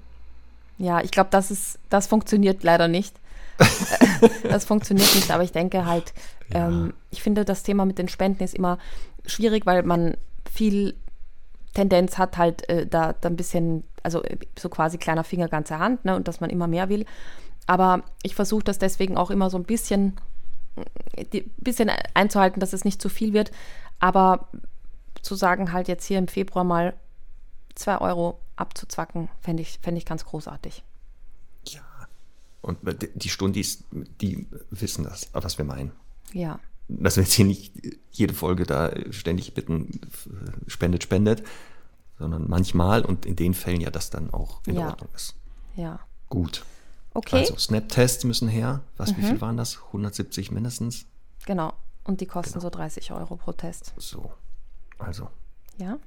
Ja, ich glaube, das ist, das funktioniert leider nicht. das funktioniert nicht, aber ich denke halt, Ja. ähm, ich finde, das Thema mit den Spenden ist immer schwierig, weil man viel Tendenz hat, halt äh, da, da ein bisschen, also äh, so quasi kleiner Finger, ganze Hand, ne, und dass man immer mehr will. Aber ich versuche das deswegen auch immer so ein bisschen, äh, die, bisschen einzuhalten, dass es nicht zu viel wird. Aber zu sagen, halt jetzt hier im Februar mal zwei Euro abzuzwacken, fände ich, fänd ich ganz großartig. Ja. Und die Stundis, die wissen das, was wir meinen. Ja, dass wir jetzt hier nicht jede Folge da ständig bitten, spendet, spendet, sondern manchmal und in den Fällen ja das dann auch in Ja. Ordnung ist. ja. Gut. Okay, Also Snap-Tests müssen her. Was, wie viel waren das? 170 mindestens? genau. Und die kosten so 30 Euro pro Test. So. Also, Ja,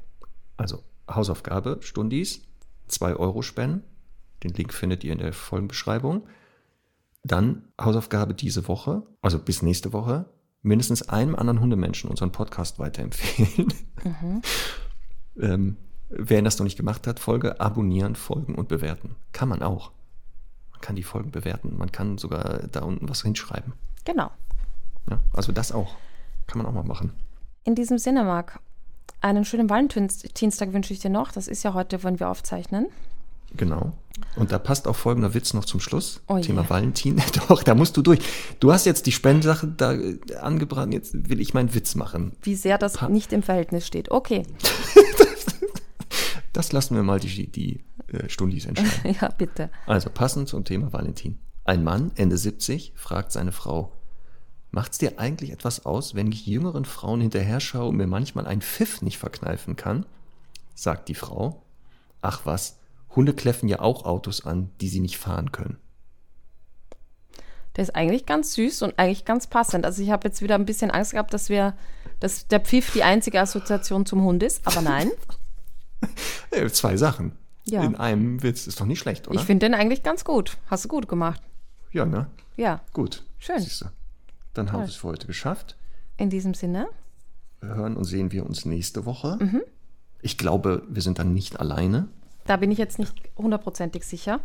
also Hausaufgabe, Stundis, 2 Euro spenden. Den Link findet ihr in der Folgenbeschreibung. Dann Hausaufgabe diese Woche, also bis nächste Woche, mindestens einem anderen Hundemenschen unseren Podcast weiterempfehlen. ähm, wer das noch nicht gemacht hat, Folge abonnieren, folgen und bewerten. Kann man auch. Man kann die Folgen bewerten. Man kann sogar da unten was hinschreiben. genau. Ja, also das auch. Kann man auch mal machen. In diesem Sinne, Marc, einen schönen Valentinstag wünsche ich dir noch. Das ist ja heute, wenn wir aufzeichnen. Genau. Und da passt auch folgender Witz noch zum Schluss. Oh. Thema Valentin. Doch, da musst du durch. Du hast jetzt die Spendensache da äh, angebracht. Jetzt will ich meinen Witz machen. Wie sehr das Pa- nicht im Verhältnis steht. Okay, Das lassen wir mal die, die äh, Stundis entscheiden. ja, bitte. Also passend zum Thema Valentin. Ein Mann, Ende 70, fragt seine Frau, macht's dir eigentlich etwas aus, wenn ich jüngeren Frauen hinterher schaue und mir manchmal einen Pfiff nicht verkneifen kann? Sagt die Frau, ach was, Hunde kläffen ja auch Autos an, die sie nicht fahren können. Der ist eigentlich ganz süß und eigentlich ganz passend. Also ich habe jetzt wieder ein bisschen Angst gehabt, dass wir, dass der Pfiff die einzige Assoziation zum Hund ist. Aber nein, zwei Sachen. Ja. In einem Witz ist doch nicht schlecht, oder? ich finde den eigentlich ganz gut. Hast du gut gemacht. ja, ne? Ja, Gut. Schön. Siehste. Dann haben wir es für heute geschafft. in diesem Sinne. Hören und sehen wir uns nächste Woche. Mhm. Ich glaube, wir sind dann nicht alleine. Da bin ich jetzt nicht hundertprozentig sicher.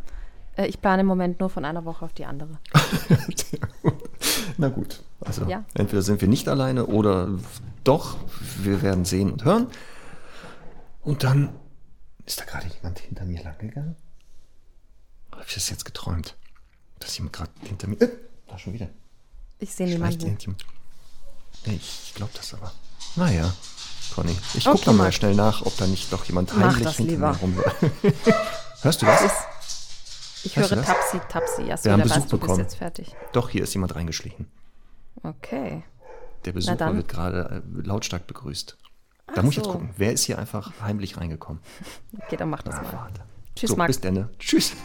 Äh, Ich plane im Moment nur von einer Woche auf die andere. Na gut. Also Ja. entweder sind wir nicht alleine oder doch. Wir werden sehen und hören. Und dann ist da gerade jemand hinter mir lang gegangen. Habe ich das jetzt geträumt? Dass jemand gerade hinter mir. Äh, da schon wieder. Ich sehe niemanden. ich glaube das aber. Naja, Conny. Ich Okay, gucke da mal schnell nach, ob da nicht doch jemand heimlich hinter mir rumläuft. Hörst du das? Ich Hörst höre? Tapsi, Tapsi. Ja, so, Wir haben der Besuch bist bekommen. jetzt fertig. Doch, hier ist jemand reingeschlichen. Okay. Der Besucher wird gerade äh, lautstark begrüßt. Da Ach muss ich jetzt so. gucken, wer ist hier einfach heimlich reingekommen? Okay, dann mach das Ah, mal. warte. Tschüss, so, Marc. bis dann. ne? Tschüss.